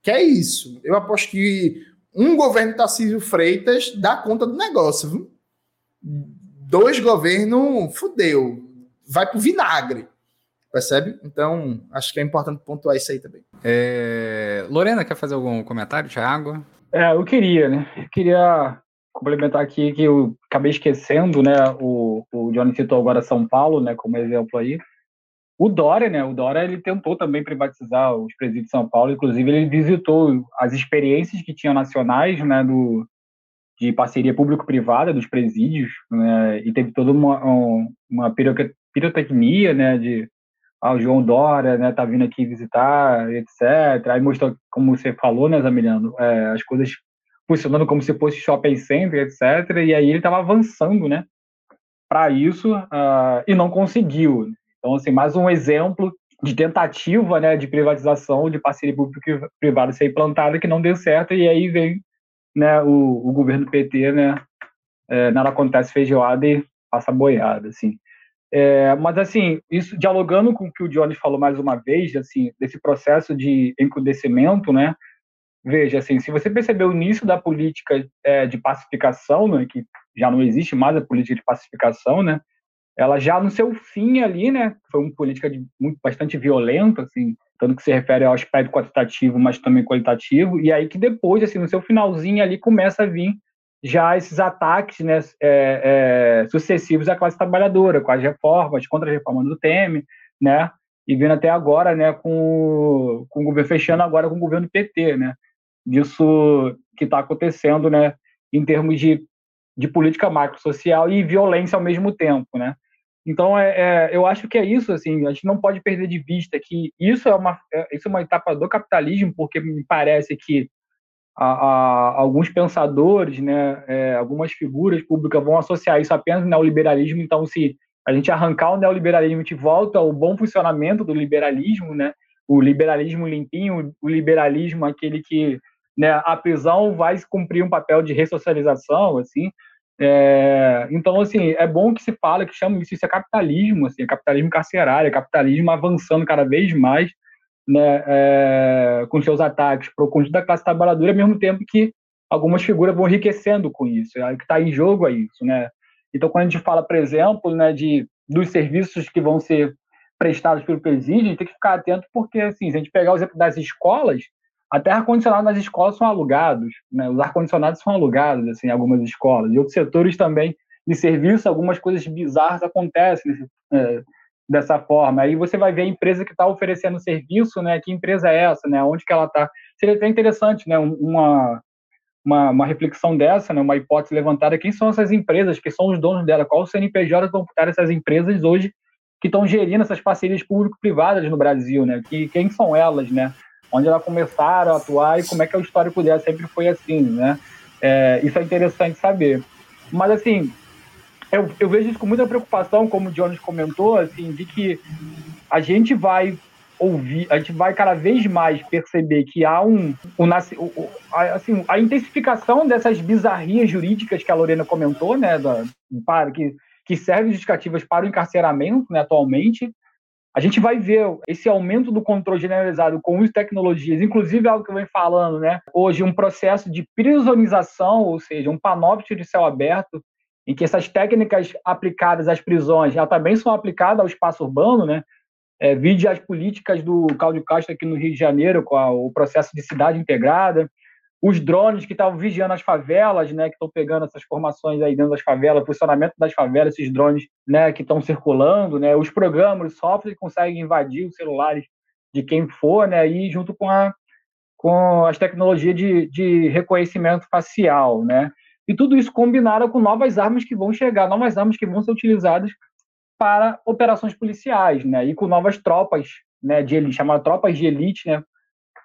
que é isso. Eu aposto que um governo Tarcísio Freitas dá conta do negócio, viu? Dois governos, fudeu. Vai pro vinagre. Percebe? Então, acho que é importante pontuar isso aí também. É... Lorena, quer fazer algum comentário, Thiago? É, eu queria, né? Eu queria complementar aqui que eu acabei esquecendo, né? O, o Johnny citou agora São Paulo, né? Como exemplo aí. O Dória, né? O Dória ele tentou também privatizar os presídios de São Paulo. Inclusive, ele visitou as experiências que tinham nacionais, né? Do, de parceria público-privada dos presídios, né? E teve toda uma, uma pirotecnia, né? De ah, o João Dória, né, tá vindo aqui visitar, etc. Aí mostrou, como você falou, né, Zamiliano, é, as coisas funcionando como se fosse shopping center, etc. E aí ele estava avançando, né, para isso uh, e não conseguiu. Então, assim, mais um exemplo de tentativa, né, de privatização, de parceria público-privada ser implantada que não deu certo e aí vem, né, o, o governo PT, né, é, nada acontece feijoada e passa boiada, assim. É, mas, assim, isso dialogando com o que o Johnny falou mais uma vez, assim, desse processo de encrudecimento, né? Veja, assim, se você perceber o início da política é, de pacificação, né, que já não existe mais a política de pacificação, né? Ela já no seu fim ali, né? Foi uma política de, muito, bastante violenta, assim, tanto que se refere ao aspecto quantitativo, mas também qualitativo, e aí que depois, assim, no seu finalzinho ali começa a vir já esses ataques né, é, é, sucessivos à classe trabalhadora, com as reformas, contra a reforma do Temer, né, e vindo até agora né, com, com o governo fechando agora com o governo PT, né, disso que está acontecendo né, em termos de, de política macro-social e violência ao mesmo tempo. Né. Então, é, é, eu acho que é isso, assim, a gente não pode perder de vista que isso é uma, é, isso é uma etapa do capitalismo, porque me parece que a, a, alguns pensadores, né, é, algumas figuras públicas vão associar isso apenas ao neoliberalismo. Então, se a gente arrancar o neoliberalismo, a gente volta ao bom funcionamento do liberalismo, né, o liberalismo limpinho, o liberalismo aquele que né, a prisão vai cumprir um papel de ressocialização, assim. É, então, assim, é bom que se fala, que chama isso, isso é capitalismo, assim, é capitalismo carcerário, é capitalismo avançando cada vez mais né, é, com seus ataques para o conjunto da classe trabalhadora, ao mesmo tempo que algumas figuras vão enriquecendo com isso. É, o que está em jogo é isso. Né? Então, quando a gente fala, por exemplo, né, de, dos serviços que vão ser prestados pelo presídio, a gente tem que ficar atento, porque, assim, se a gente pegar o exemplo das escolas, até ar-condicionado nas escolas são alugados, né? os ar-condicionados são alugados assim, em algumas escolas. E outros setores também de serviço, algumas coisas bizarras acontecem é, dessa forma. Aí você vai ver a empresa que está oferecendo serviço, né? Que empresa é essa, né? Onde que ela está? Seria até interessante, né? Uma, uma, uma, reflexão dessa, né? Uma hipótese levantada. Quem são essas empresas? Quem são os donos dela? Qual o CNPJ vão estar essas empresas hoje que estão gerindo essas parcerias público-privadas no Brasil, né? Que, quem são elas, né? Onde elas começaram a atuar e como é que é o histórico dela sempre foi assim, né? É, isso é interessante saber. Mas, assim, eu, eu, vejo isso com muita preocupação, como o Jones comentou, assim, de que a gente vai ouvir, a gente vai cada vez mais perceber que há um, um assim, a intensificação dessas bizarrias jurídicas que a Lorena comentou, né, da, para que que servem justificativas para o encarceramento, né, atualmente. A gente vai ver esse aumento do controle generalizado com as tecnologias, inclusive algo que eu venho falando, né? Hoje, um processo de prisonização, ou seja, um panóptico de céu aberto, em que essas técnicas aplicadas às prisões já também são aplicadas ao espaço urbano, né? É, vide as políticas do Cláudio Castro aqui no Rio de Janeiro, com a, o processo de cidade integrada, os drones que estavam vigiando as favelas, né, que estão pegando essas formações aí dentro das favelas, funcionamento das favelas, esses drones, né, que estão circulando, né, os programas, os softwares que conseguem invadir os celulares de quem for, né, e junto com a com as tecnologias de, de reconhecimento facial, né? E tudo isso combinado com novas armas que vão chegar, novas armas que vão ser utilizadas para operações policiais, né? E com novas tropas, né? De elite, chamadas tropas de elite, né?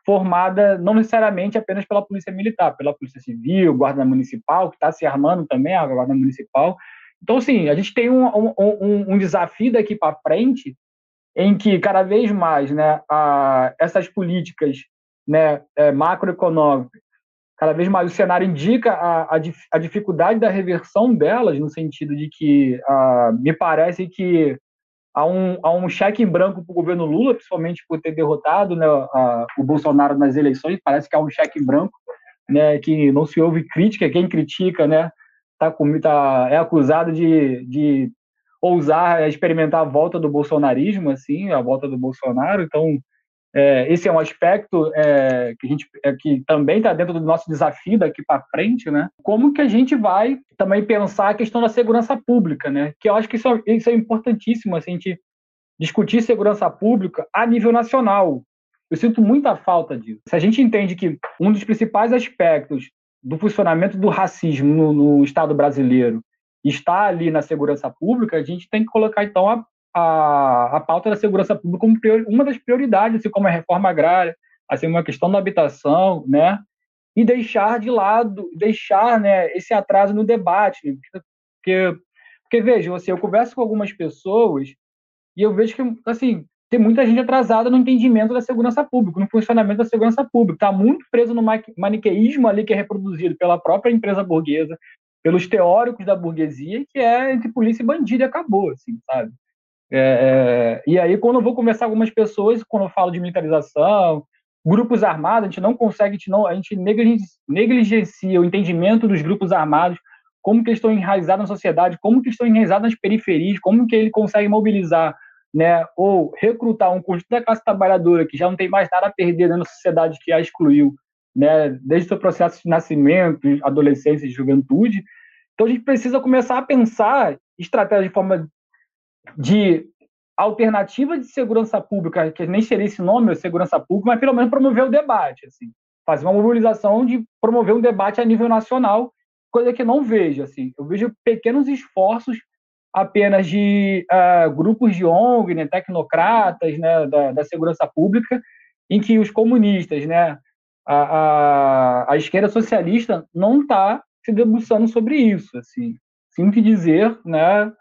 Formada não necessariamente apenas pela polícia militar, pela polícia civil, guarda municipal, que está se armando também, a guarda municipal. Então, assim, a gente tem um, um, um, desafio daqui para frente em que cada vez mais, né? A, essas políticas, né? É, macroeconômicas cada vez mais o cenário indica a, a, a dificuldade da reversão delas, no sentido de que uh, me parece que há um, um cheque em branco para o governo Lula, principalmente por ter derrotado né, a, o Bolsonaro nas eleições, parece que há um cheque em branco, né, que não se ouve crítica, quem critica né, tá, tá, é acusado de, de ousar experimentar a volta do bolsonarismo, assim, a volta do Bolsonaro, então é, esse é um aspecto é, que a gente é, que também está dentro do nosso desafio daqui para frente, né? Como que a gente vai também pensar a questão da segurança pública, né? Que eu acho que isso, é, isso é importantíssimo, assim, a gente discutir segurança pública a nível nacional. Eu sinto muita falta disso. Se a gente entende que um dos principais aspectos do funcionamento do racismo no, no Estado brasileiro está ali na segurança pública, a gente tem que colocar então a, a, a pauta da segurança pública como uma das prioridades, assim como a reforma agrária, assim uma questão da habitação, né? E deixar de lado, deixar, né, esse atraso no debate, porque, porque veja, assim, eu converso com algumas pessoas e eu vejo que, assim, tem muita gente atrasada no entendimento da segurança pública, no funcionamento da segurança pública. Está muito preso no maniqueísmo ali que é reproduzido pela própria empresa burguesa, pelos teóricos da burguesia, que é entre polícia e bandido e acabou, assim, sabe? É, é, e aí, quando eu vou conversar com algumas pessoas, quando eu falo de militarização, grupos armados, a gente não consegue, a gente, não, a gente negligencia o entendimento dos grupos armados, como que eles estão enraizados na sociedade, como que estão enraizados nas periferias, como que ele consegue mobilizar, né, ou recrutar um conjunto da classe trabalhadora que já não tem mais nada a perder na sociedade que a excluiu, né, desde o seu processo de nascimento, adolescência e juventude. Então a gente precisa começar a pensar estratégias de forma de alternativa de segurança pública, que nem seria esse nome, segurança pública, mas pelo menos promover o debate, assim, fazer uma mobilização de promover um debate a nível nacional, coisa que não vejo, assim, eu vejo pequenos esforços apenas de uh, grupos de ONG, né, tecnocratas, né, da, da, segurança pública, em que os comunistas, né, a, a, a esquerda socialista não está se debruçando sobre isso, assim, sinto dizer, né,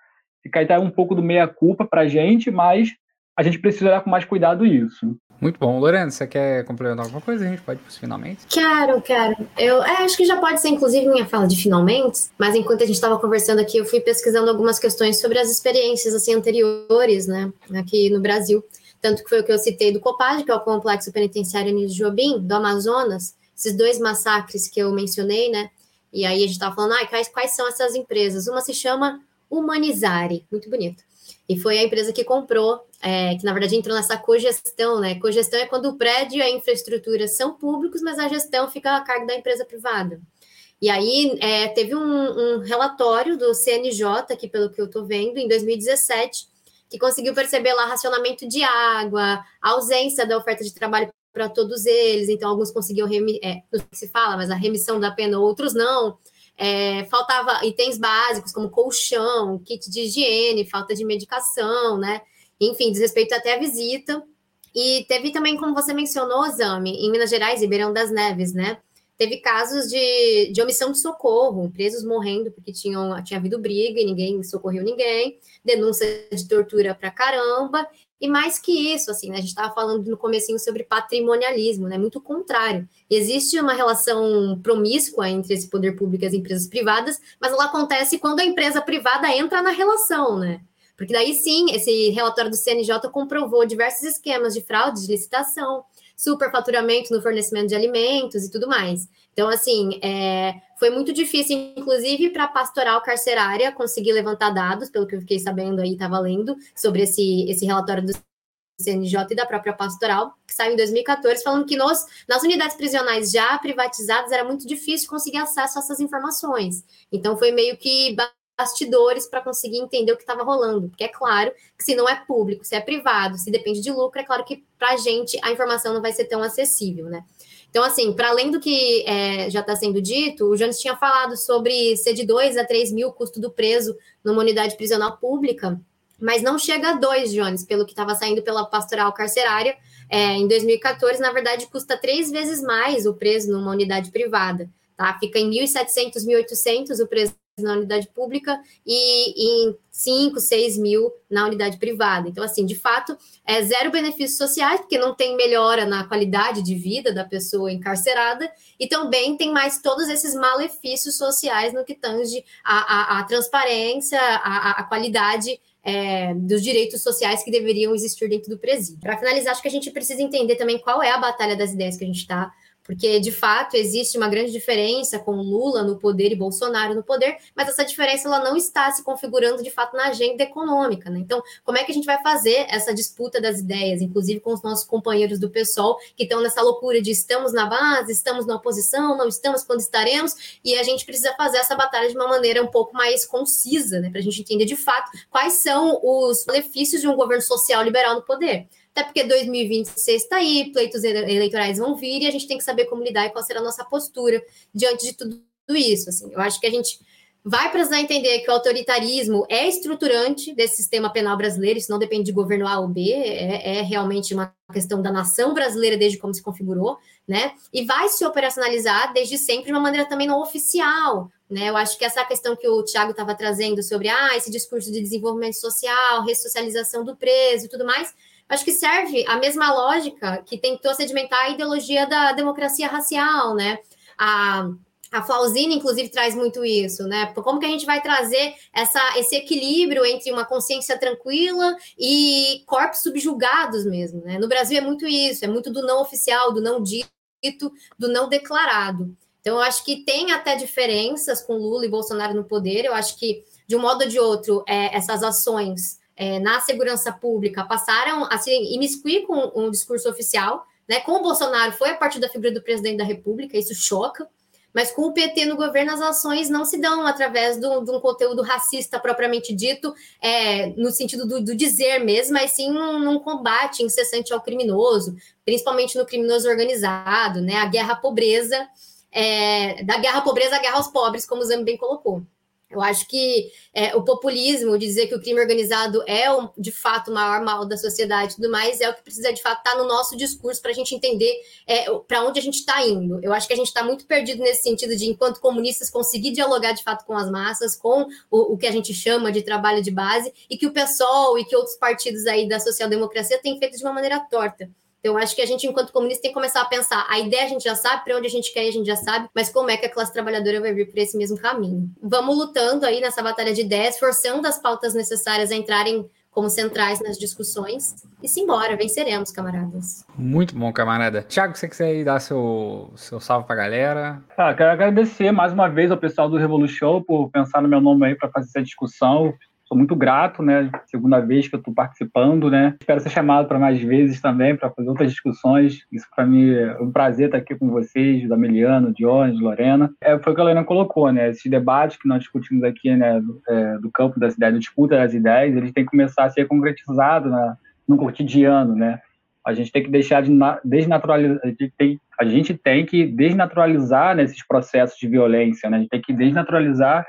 Fica aí tá um pouco do meia-culpa para a gente, mas a gente precisa olhar com mais cuidado isso. Muito bom. Lorena, você quer complementar alguma coisa? A gente pode ir para finalmente? Quero, quero. Eu é, acho que já pode ser, inclusive, minha fala de finalmente, mas enquanto a gente estava conversando aqui, eu fui pesquisando algumas questões sobre as experiências assim, anteriores, né, aqui no Brasil. Tanto que foi o que eu citei do COPAD, que é o Complexo Penitenciário de Jobim, do Amazonas, esses dois massacres que eu mencionei, né? E aí a gente estava falando, ah, quais, quais são essas empresas? Uma se chama Humanizare, muito bonito. E foi a empresa que comprou, é, que na verdade entrou nessa cogestão, né? Cogestão é quando o prédio e a infraestrutura são públicos, mas a gestão fica a cargo da empresa privada. E aí é, teve um, um, relatório do CNJ, que pelo que eu estou vendo, em 2017, que conseguiu perceber lá racionamento de água, ausência da oferta de trabalho para todos eles, então alguns conseguiam, remi é, não sei se fala, mas a remissão da pena, outros não. É, faltava itens básicos como colchão, kit de higiene, falta de medicação, né? Enfim, desrespeito até a visita. E teve também, como você mencionou, Zami, em Minas Gerais, Ribeirão das Neves, né? Teve casos de, de omissão de socorro, presos morrendo porque tinham, tinha havido briga e ninguém socorreu ninguém, denúncia de tortura pra caramba, e mais que isso, assim, né, a gente estava falando no comecinho sobre patrimonialismo, né? Muito contrário. Existe uma relação promíscua entre esse poder público e as empresas privadas, mas ela acontece quando a empresa privada entra na relação, né? Porque daí sim, esse relatório do CNJ comprovou diversos esquemas de fraude de licitação, superfaturamento no fornecimento de alimentos e tudo mais. Então, assim, é, foi muito difícil, inclusive, para a pastoral carcerária conseguir levantar dados, pelo que eu fiquei sabendo aí, estava lendo, sobre esse, esse relatório do CNJ e da própria pastoral, que saiu em 2014, falando que nos, nas unidades prisionais já privatizadas era muito difícil conseguir acesso a essas informações. Então, foi meio que bastidores para conseguir entender o que estava rolando. Porque é claro que se não é público, se é privado, se depende de lucro, é claro que para a gente a informação não vai ser tão acessível, né? Então, assim, para além do que é, já está sendo dito, o Jones tinha falado sobre ser de 2 a 3 mil o custo do preso numa unidade prisional pública, mas não chega a 2, Jones, pelo que estava saindo pela pastoral carcerária. É, em 2014, na verdade, custa três vezes mais o preso numa unidade privada. Tá? Fica em 1.700, 1.800 o preço na unidade pública e em 5, 6 mil na unidade privada. Então, assim, de fato, é zero benefícios sociais, porque não tem melhora na qualidade de vida da pessoa encarcerada, e também tem mais todos esses malefícios sociais no que tange a, a, a transparência, a, a qualidade é, dos direitos sociais que deveriam existir dentro do presídio. Para finalizar, acho que a gente precisa entender também qual é a batalha das ideias que a gente está porque de fato existe uma grande diferença com Lula no poder e Bolsonaro no poder, mas essa diferença ela não está se configurando de fato na agenda econômica, né? Então, como é que a gente vai fazer essa disputa das ideias, inclusive com os nossos companheiros do PSOL, que estão nessa loucura de estamos na base, estamos na oposição, não estamos quando estaremos, e a gente precisa fazer essa batalha de uma maneira um pouco mais concisa, né? Para a gente entender de fato quais são os benefícios de um governo social liberal no poder. Até porque 2026 está aí, pleitos eleitorais vão vir e a gente tem que saber como lidar e qual será a nossa postura diante de tudo isso. Assim, eu acho que a gente vai precisar entender que o autoritarismo é estruturante desse sistema penal brasileiro, isso não depende de governo A ou B, é, é, realmente uma questão da nação brasileira desde como se configurou, né? E vai se operacionalizar desde sempre de uma maneira também não oficial, né? Eu acho que essa questão que o Tiago estava trazendo sobre ah, esse discurso de desenvolvimento social, ressocialização do preso e tudo mais, acho que serve a mesma lógica que tentou sedimentar a ideologia da democracia racial, né? A, a Flausina, inclusive, traz muito isso, né? Como que a gente vai trazer essa, esse equilíbrio entre uma consciência tranquila e corpos subjugados mesmo, né? No Brasil é muito isso, é muito do não oficial, do não dito, do não declarado. Então, eu acho que tem até diferenças com Lula e Bolsonaro no poder. Eu acho que, de um modo ou de outro, é, essas ações é, na segurança pública passaram a se imiscuir com um discurso oficial. Né? Com o Bolsonaro foi a partir da figura do presidente da República, isso choca. Mas com o PT no governo, as ações não se dão através de um conteúdo racista propriamente dito, é, no sentido do, do, dizer mesmo, mas sim num, num, combate incessante ao criminoso, principalmente no criminoso organizado, né? A guerra à pobreza, é, da guerra à pobreza à guerra aos pobres, como o Zami bem colocou. Eu acho que é, o populismo, dizer que o crime organizado é o, de fato o maior mal da sociedade e tudo mais, é o que precisa de fato estar tá no nosso discurso para a gente entender é, para onde a gente está indo. Eu acho que a gente está muito perdido nesse sentido de, enquanto comunistas, conseguir dialogar de fato com as massas, com o, o que a gente chama de trabalho de base, e que o PSOL e que outros partidos aí da social-democracia têm feito de uma maneira torta. Então, acho que a gente, enquanto comunista, tem que começar a pensar. A ideia a gente já sabe, para onde a gente quer a gente já sabe, mas como é que a classe trabalhadora vai vir por esse mesmo caminho? Vamos lutando aí nessa batalha de ideias, forçando as pautas necessárias a entrarem como centrais nas discussões. E simbora, venceremos, camaradas. Muito bom, camarada. Tiago, você quiser aí dar seu, seu salve pra galera? Ah, quero agradecer mais uma vez ao pessoal do Revolution por pensar no meu nome aí para fazer essa discussão. Sou muito grato, né? Segunda vez que eu estou participando, né? Espero ser chamado para mais vezes também, para fazer outras discussões. Isso para mim é um prazer estar aqui com vocês, da Meliano, Dionis, Lorena. É, foi o que a Lorena colocou, né? Esses debates que nós discutimos aqui, né? Do, é, do campo das ideias, do disputa das ideias, eles têm que começar a ser concretizados na, no cotidiano, né? A gente tem que deixar de desnaturalizar, a gente tem, a gente tem que desnaturalizar né, processos de violência, né? A gente tem que desnaturalizar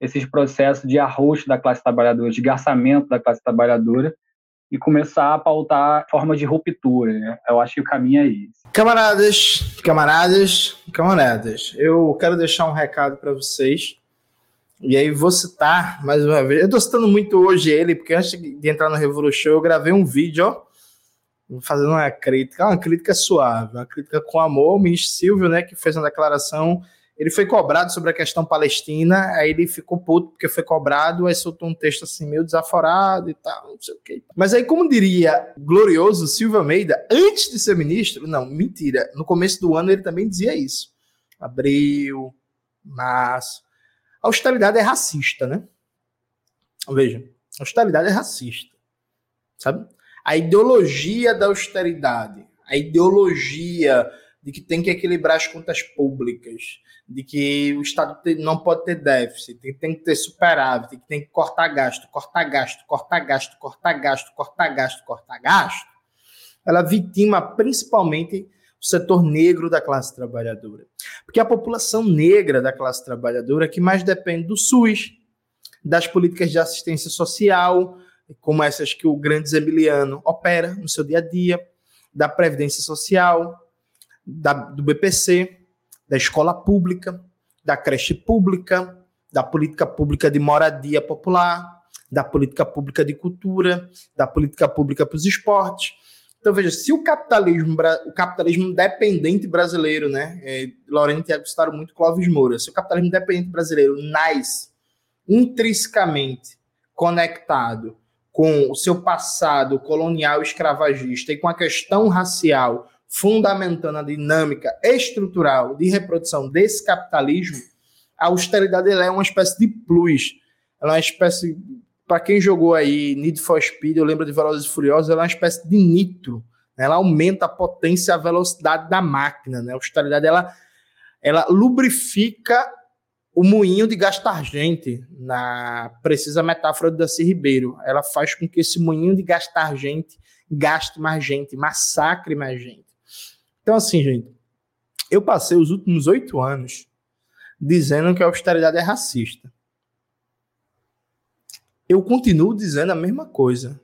esses processos de arroxo da classe trabalhadora, de garçamento da classe trabalhadora e começar a pautar forma de ruptura. Né? Eu acho que o caminho é esse. Camaradas, camaradas, camaradas, eu quero deixar um recado para vocês. E aí vou citar mais uma vez. Eu estou citando muito hoje ele, porque antes de entrar no Revolution, eu gravei um vídeo, ó, fazendo uma crítica, uma crítica suave, uma crítica com amor. O ministro Silvio, né, que fez uma declaração ele foi cobrado sobre a questão palestina, aí ele ficou puto porque foi cobrado, aí soltou um texto assim meio desaforado e tal, não sei o quê. Mas aí, como diria glorioso Silva Almeida, antes de ser ministro, não, mentira, no começo do ano ele também dizia isso. Abril, março. A austeridade é racista, né? Veja, a austeridade é racista, sabe? A ideologia da austeridade, a ideologia de que tem que equilibrar as contas públicas, de que o Estado não pode ter déficit, tem, que ter superávit, que tem que cortar gasto, cortar gasto, cortar gasto, cortar gasto, cortar gasto, cortar gasto, ela vitima principalmente o setor negro da classe trabalhadora. Porque a população negra da classe trabalhadora é que mais depende do SUS, das políticas de assistência social, como essas que o grande Zemiliano opera no seu dia a dia, da Previdência Social, da, do BPC, da escola pública, da creche pública, da política pública de moradia popular, da política pública de cultura, da política pública para os esportes. Então, veja, se o capitalismo, o capitalismo dependente brasileiro, né? É, e Tiago citaram muito Clóvis Moura. Se o capitalismo dependente brasileiro nasce intrinsecamente conectado com o seu passado colonial escravagista e com a questão racial fundamentando a dinâmica estrutural de reprodução desse capitalismo, a austeridade é uma espécie de plus. Ela é uma espécie, para quem jogou aí Need for Speed, eu lembro de Velozes e Furiosos, ela é uma espécie de nitro. Né? Ela aumenta a potência e a velocidade da máquina. Né? A austeridade ela, ela lubrifica o moinho de gastar gente, na precisa metáfora do Daci Ribeiro. Ela faz com que esse moinho de gastar gente gaste mais gente, massacre mais gente. Então, assim, gente, eu passei os últimos oito anos dizendo que a austeridade é racista. Eu continuo dizendo a mesma coisa.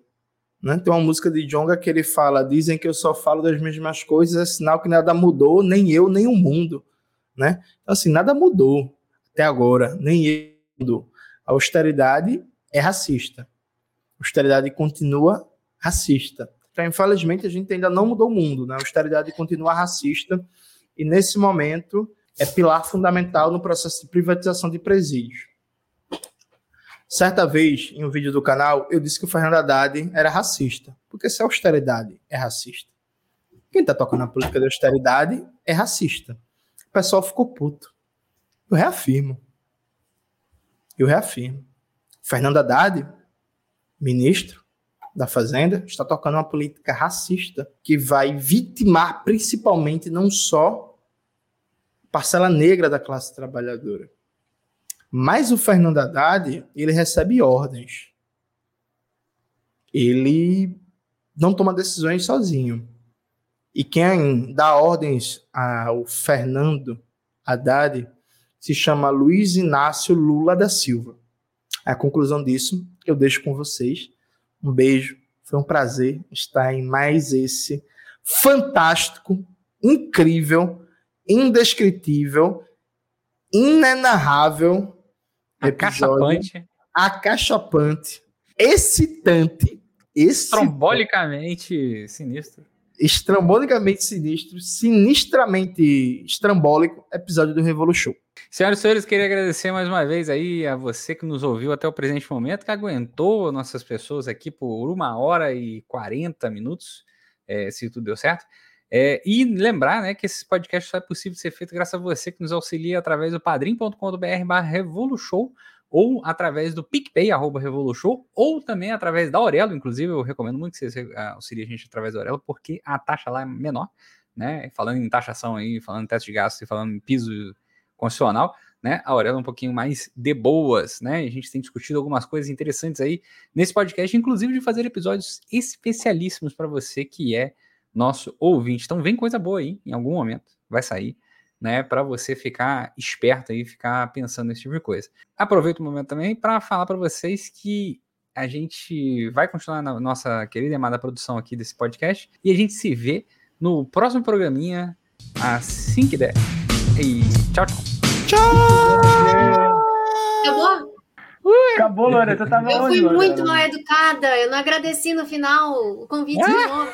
Né? Tem uma música de Jonga que ele fala: dizem que eu só falo das mesmas coisas, é sinal que nada mudou, nem eu, nem o mundo. Né? Então, assim, nada mudou até agora, nem eu. A austeridade é racista. A austeridade continua racista. Então, infelizmente, a gente ainda não mudou o mundo. Né? A austeridade continua racista e, nesse momento, é pilar fundamental no processo de privatização de presídios. Certa vez, em um vídeo do canal, eu disse que o Fernando Haddad era racista. Porque se a austeridade é racista, quem está tocando a política de austeridade é racista. O pessoal ficou puto. Eu reafirmo. Eu reafirmo. Fernando Haddad, ministro da Fazenda, está tocando uma política racista que vai vitimar principalmente não só parcela negra da classe trabalhadora, mas o Fernando Haddad, ele recebe ordens. Ele não toma decisões sozinho. E quem dá ordens ao Fernando Haddad se chama Luiz Inácio Lula da Silva. A conclusão disso eu deixo com vocês. Um beijo, foi um prazer estar em mais esse fantástico, incrível, indescritível, inenarrável acachapante, acachapante, excitante, estrombolicamente sinistro estrambolicamente sinistro, sinistramente estrambólico episódio do Revolu Show. Senhoras e senhores, queria agradecer mais uma vez aí a você que nos ouviu até o presente momento, que aguentou nossas pessoas aqui por uma hora e 40 minutos, é, se tudo deu certo. É, e lembrar né, que esse podcast só é possível ser feito graças a você que nos auxilia através do padrim.com.br barra Revolution ou através do PicPay, arroba Revolution, ou também através da Aurelo, inclusive eu recomendo muito que você auxilie a gente através da Aurelo, porque a taxa lá é menor, né? Falando em taxação aí, falando em teste de gasto e falando em piso constitucional, né? A Aurelo é um pouquinho mais de boas, né? A gente tem discutido algumas coisas interessantes aí nesse podcast, inclusive de fazer episódios especialíssimos para você que é nosso ouvinte. Então vem coisa boa aí, em algum momento vai sair né, para você ficar esperto e ficar pensando nesse tipo de coisa. Aproveito o momento também para falar para vocês que a gente vai continuar na nossa querida e amada produção aqui desse podcast e a gente se vê no próximo programinha assim que der. E tchau, tchau. Tchau! Acabou? Acabou, Lorena. Você tava Eu fui Lorena? muito mal educada. Eu não agradeci no final o convite de novo.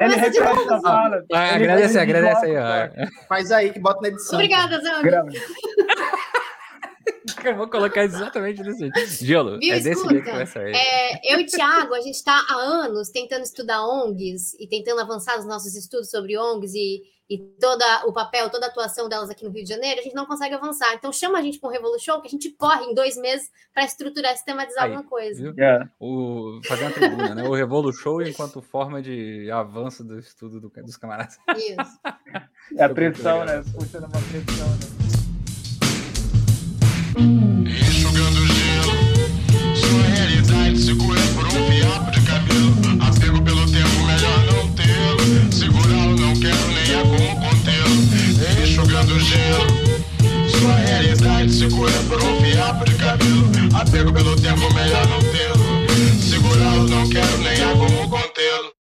Ele repete novo. a fala. Ah, agradece, ele agradece aí, ó. Faz aí que bota na edição. Obrigada. Grava. Eu vou colocar exatamente desse jeito. Gelo, Viu, é desse escuta, jeito que vai sair. É, eu e o Thiago, a gente está há anos tentando estudar ONGs e tentando avançar nos nossos estudos sobre ONGs e, e todo o papel, toda a atuação delas aqui no Rio de Janeiro, a gente não consegue avançar. Então chama a gente para um Revolution que a gente corre em dois meses para estruturar, sistematizar Aí, alguma coisa. Viu? É. O, fazer uma tribuna, né? O Revolu Show enquanto forma de avanço do estudo do- dos camaradas. Isso. É a pressão, né? Puxa numa pressão, né? Enxugando gelo, sua realidade segura gelo. Sua realidade segura por um fiapo de cabelo. Apego pelo tempo, melhor não tê-lo. Segurá-lo, não quero nem há como contê-lo.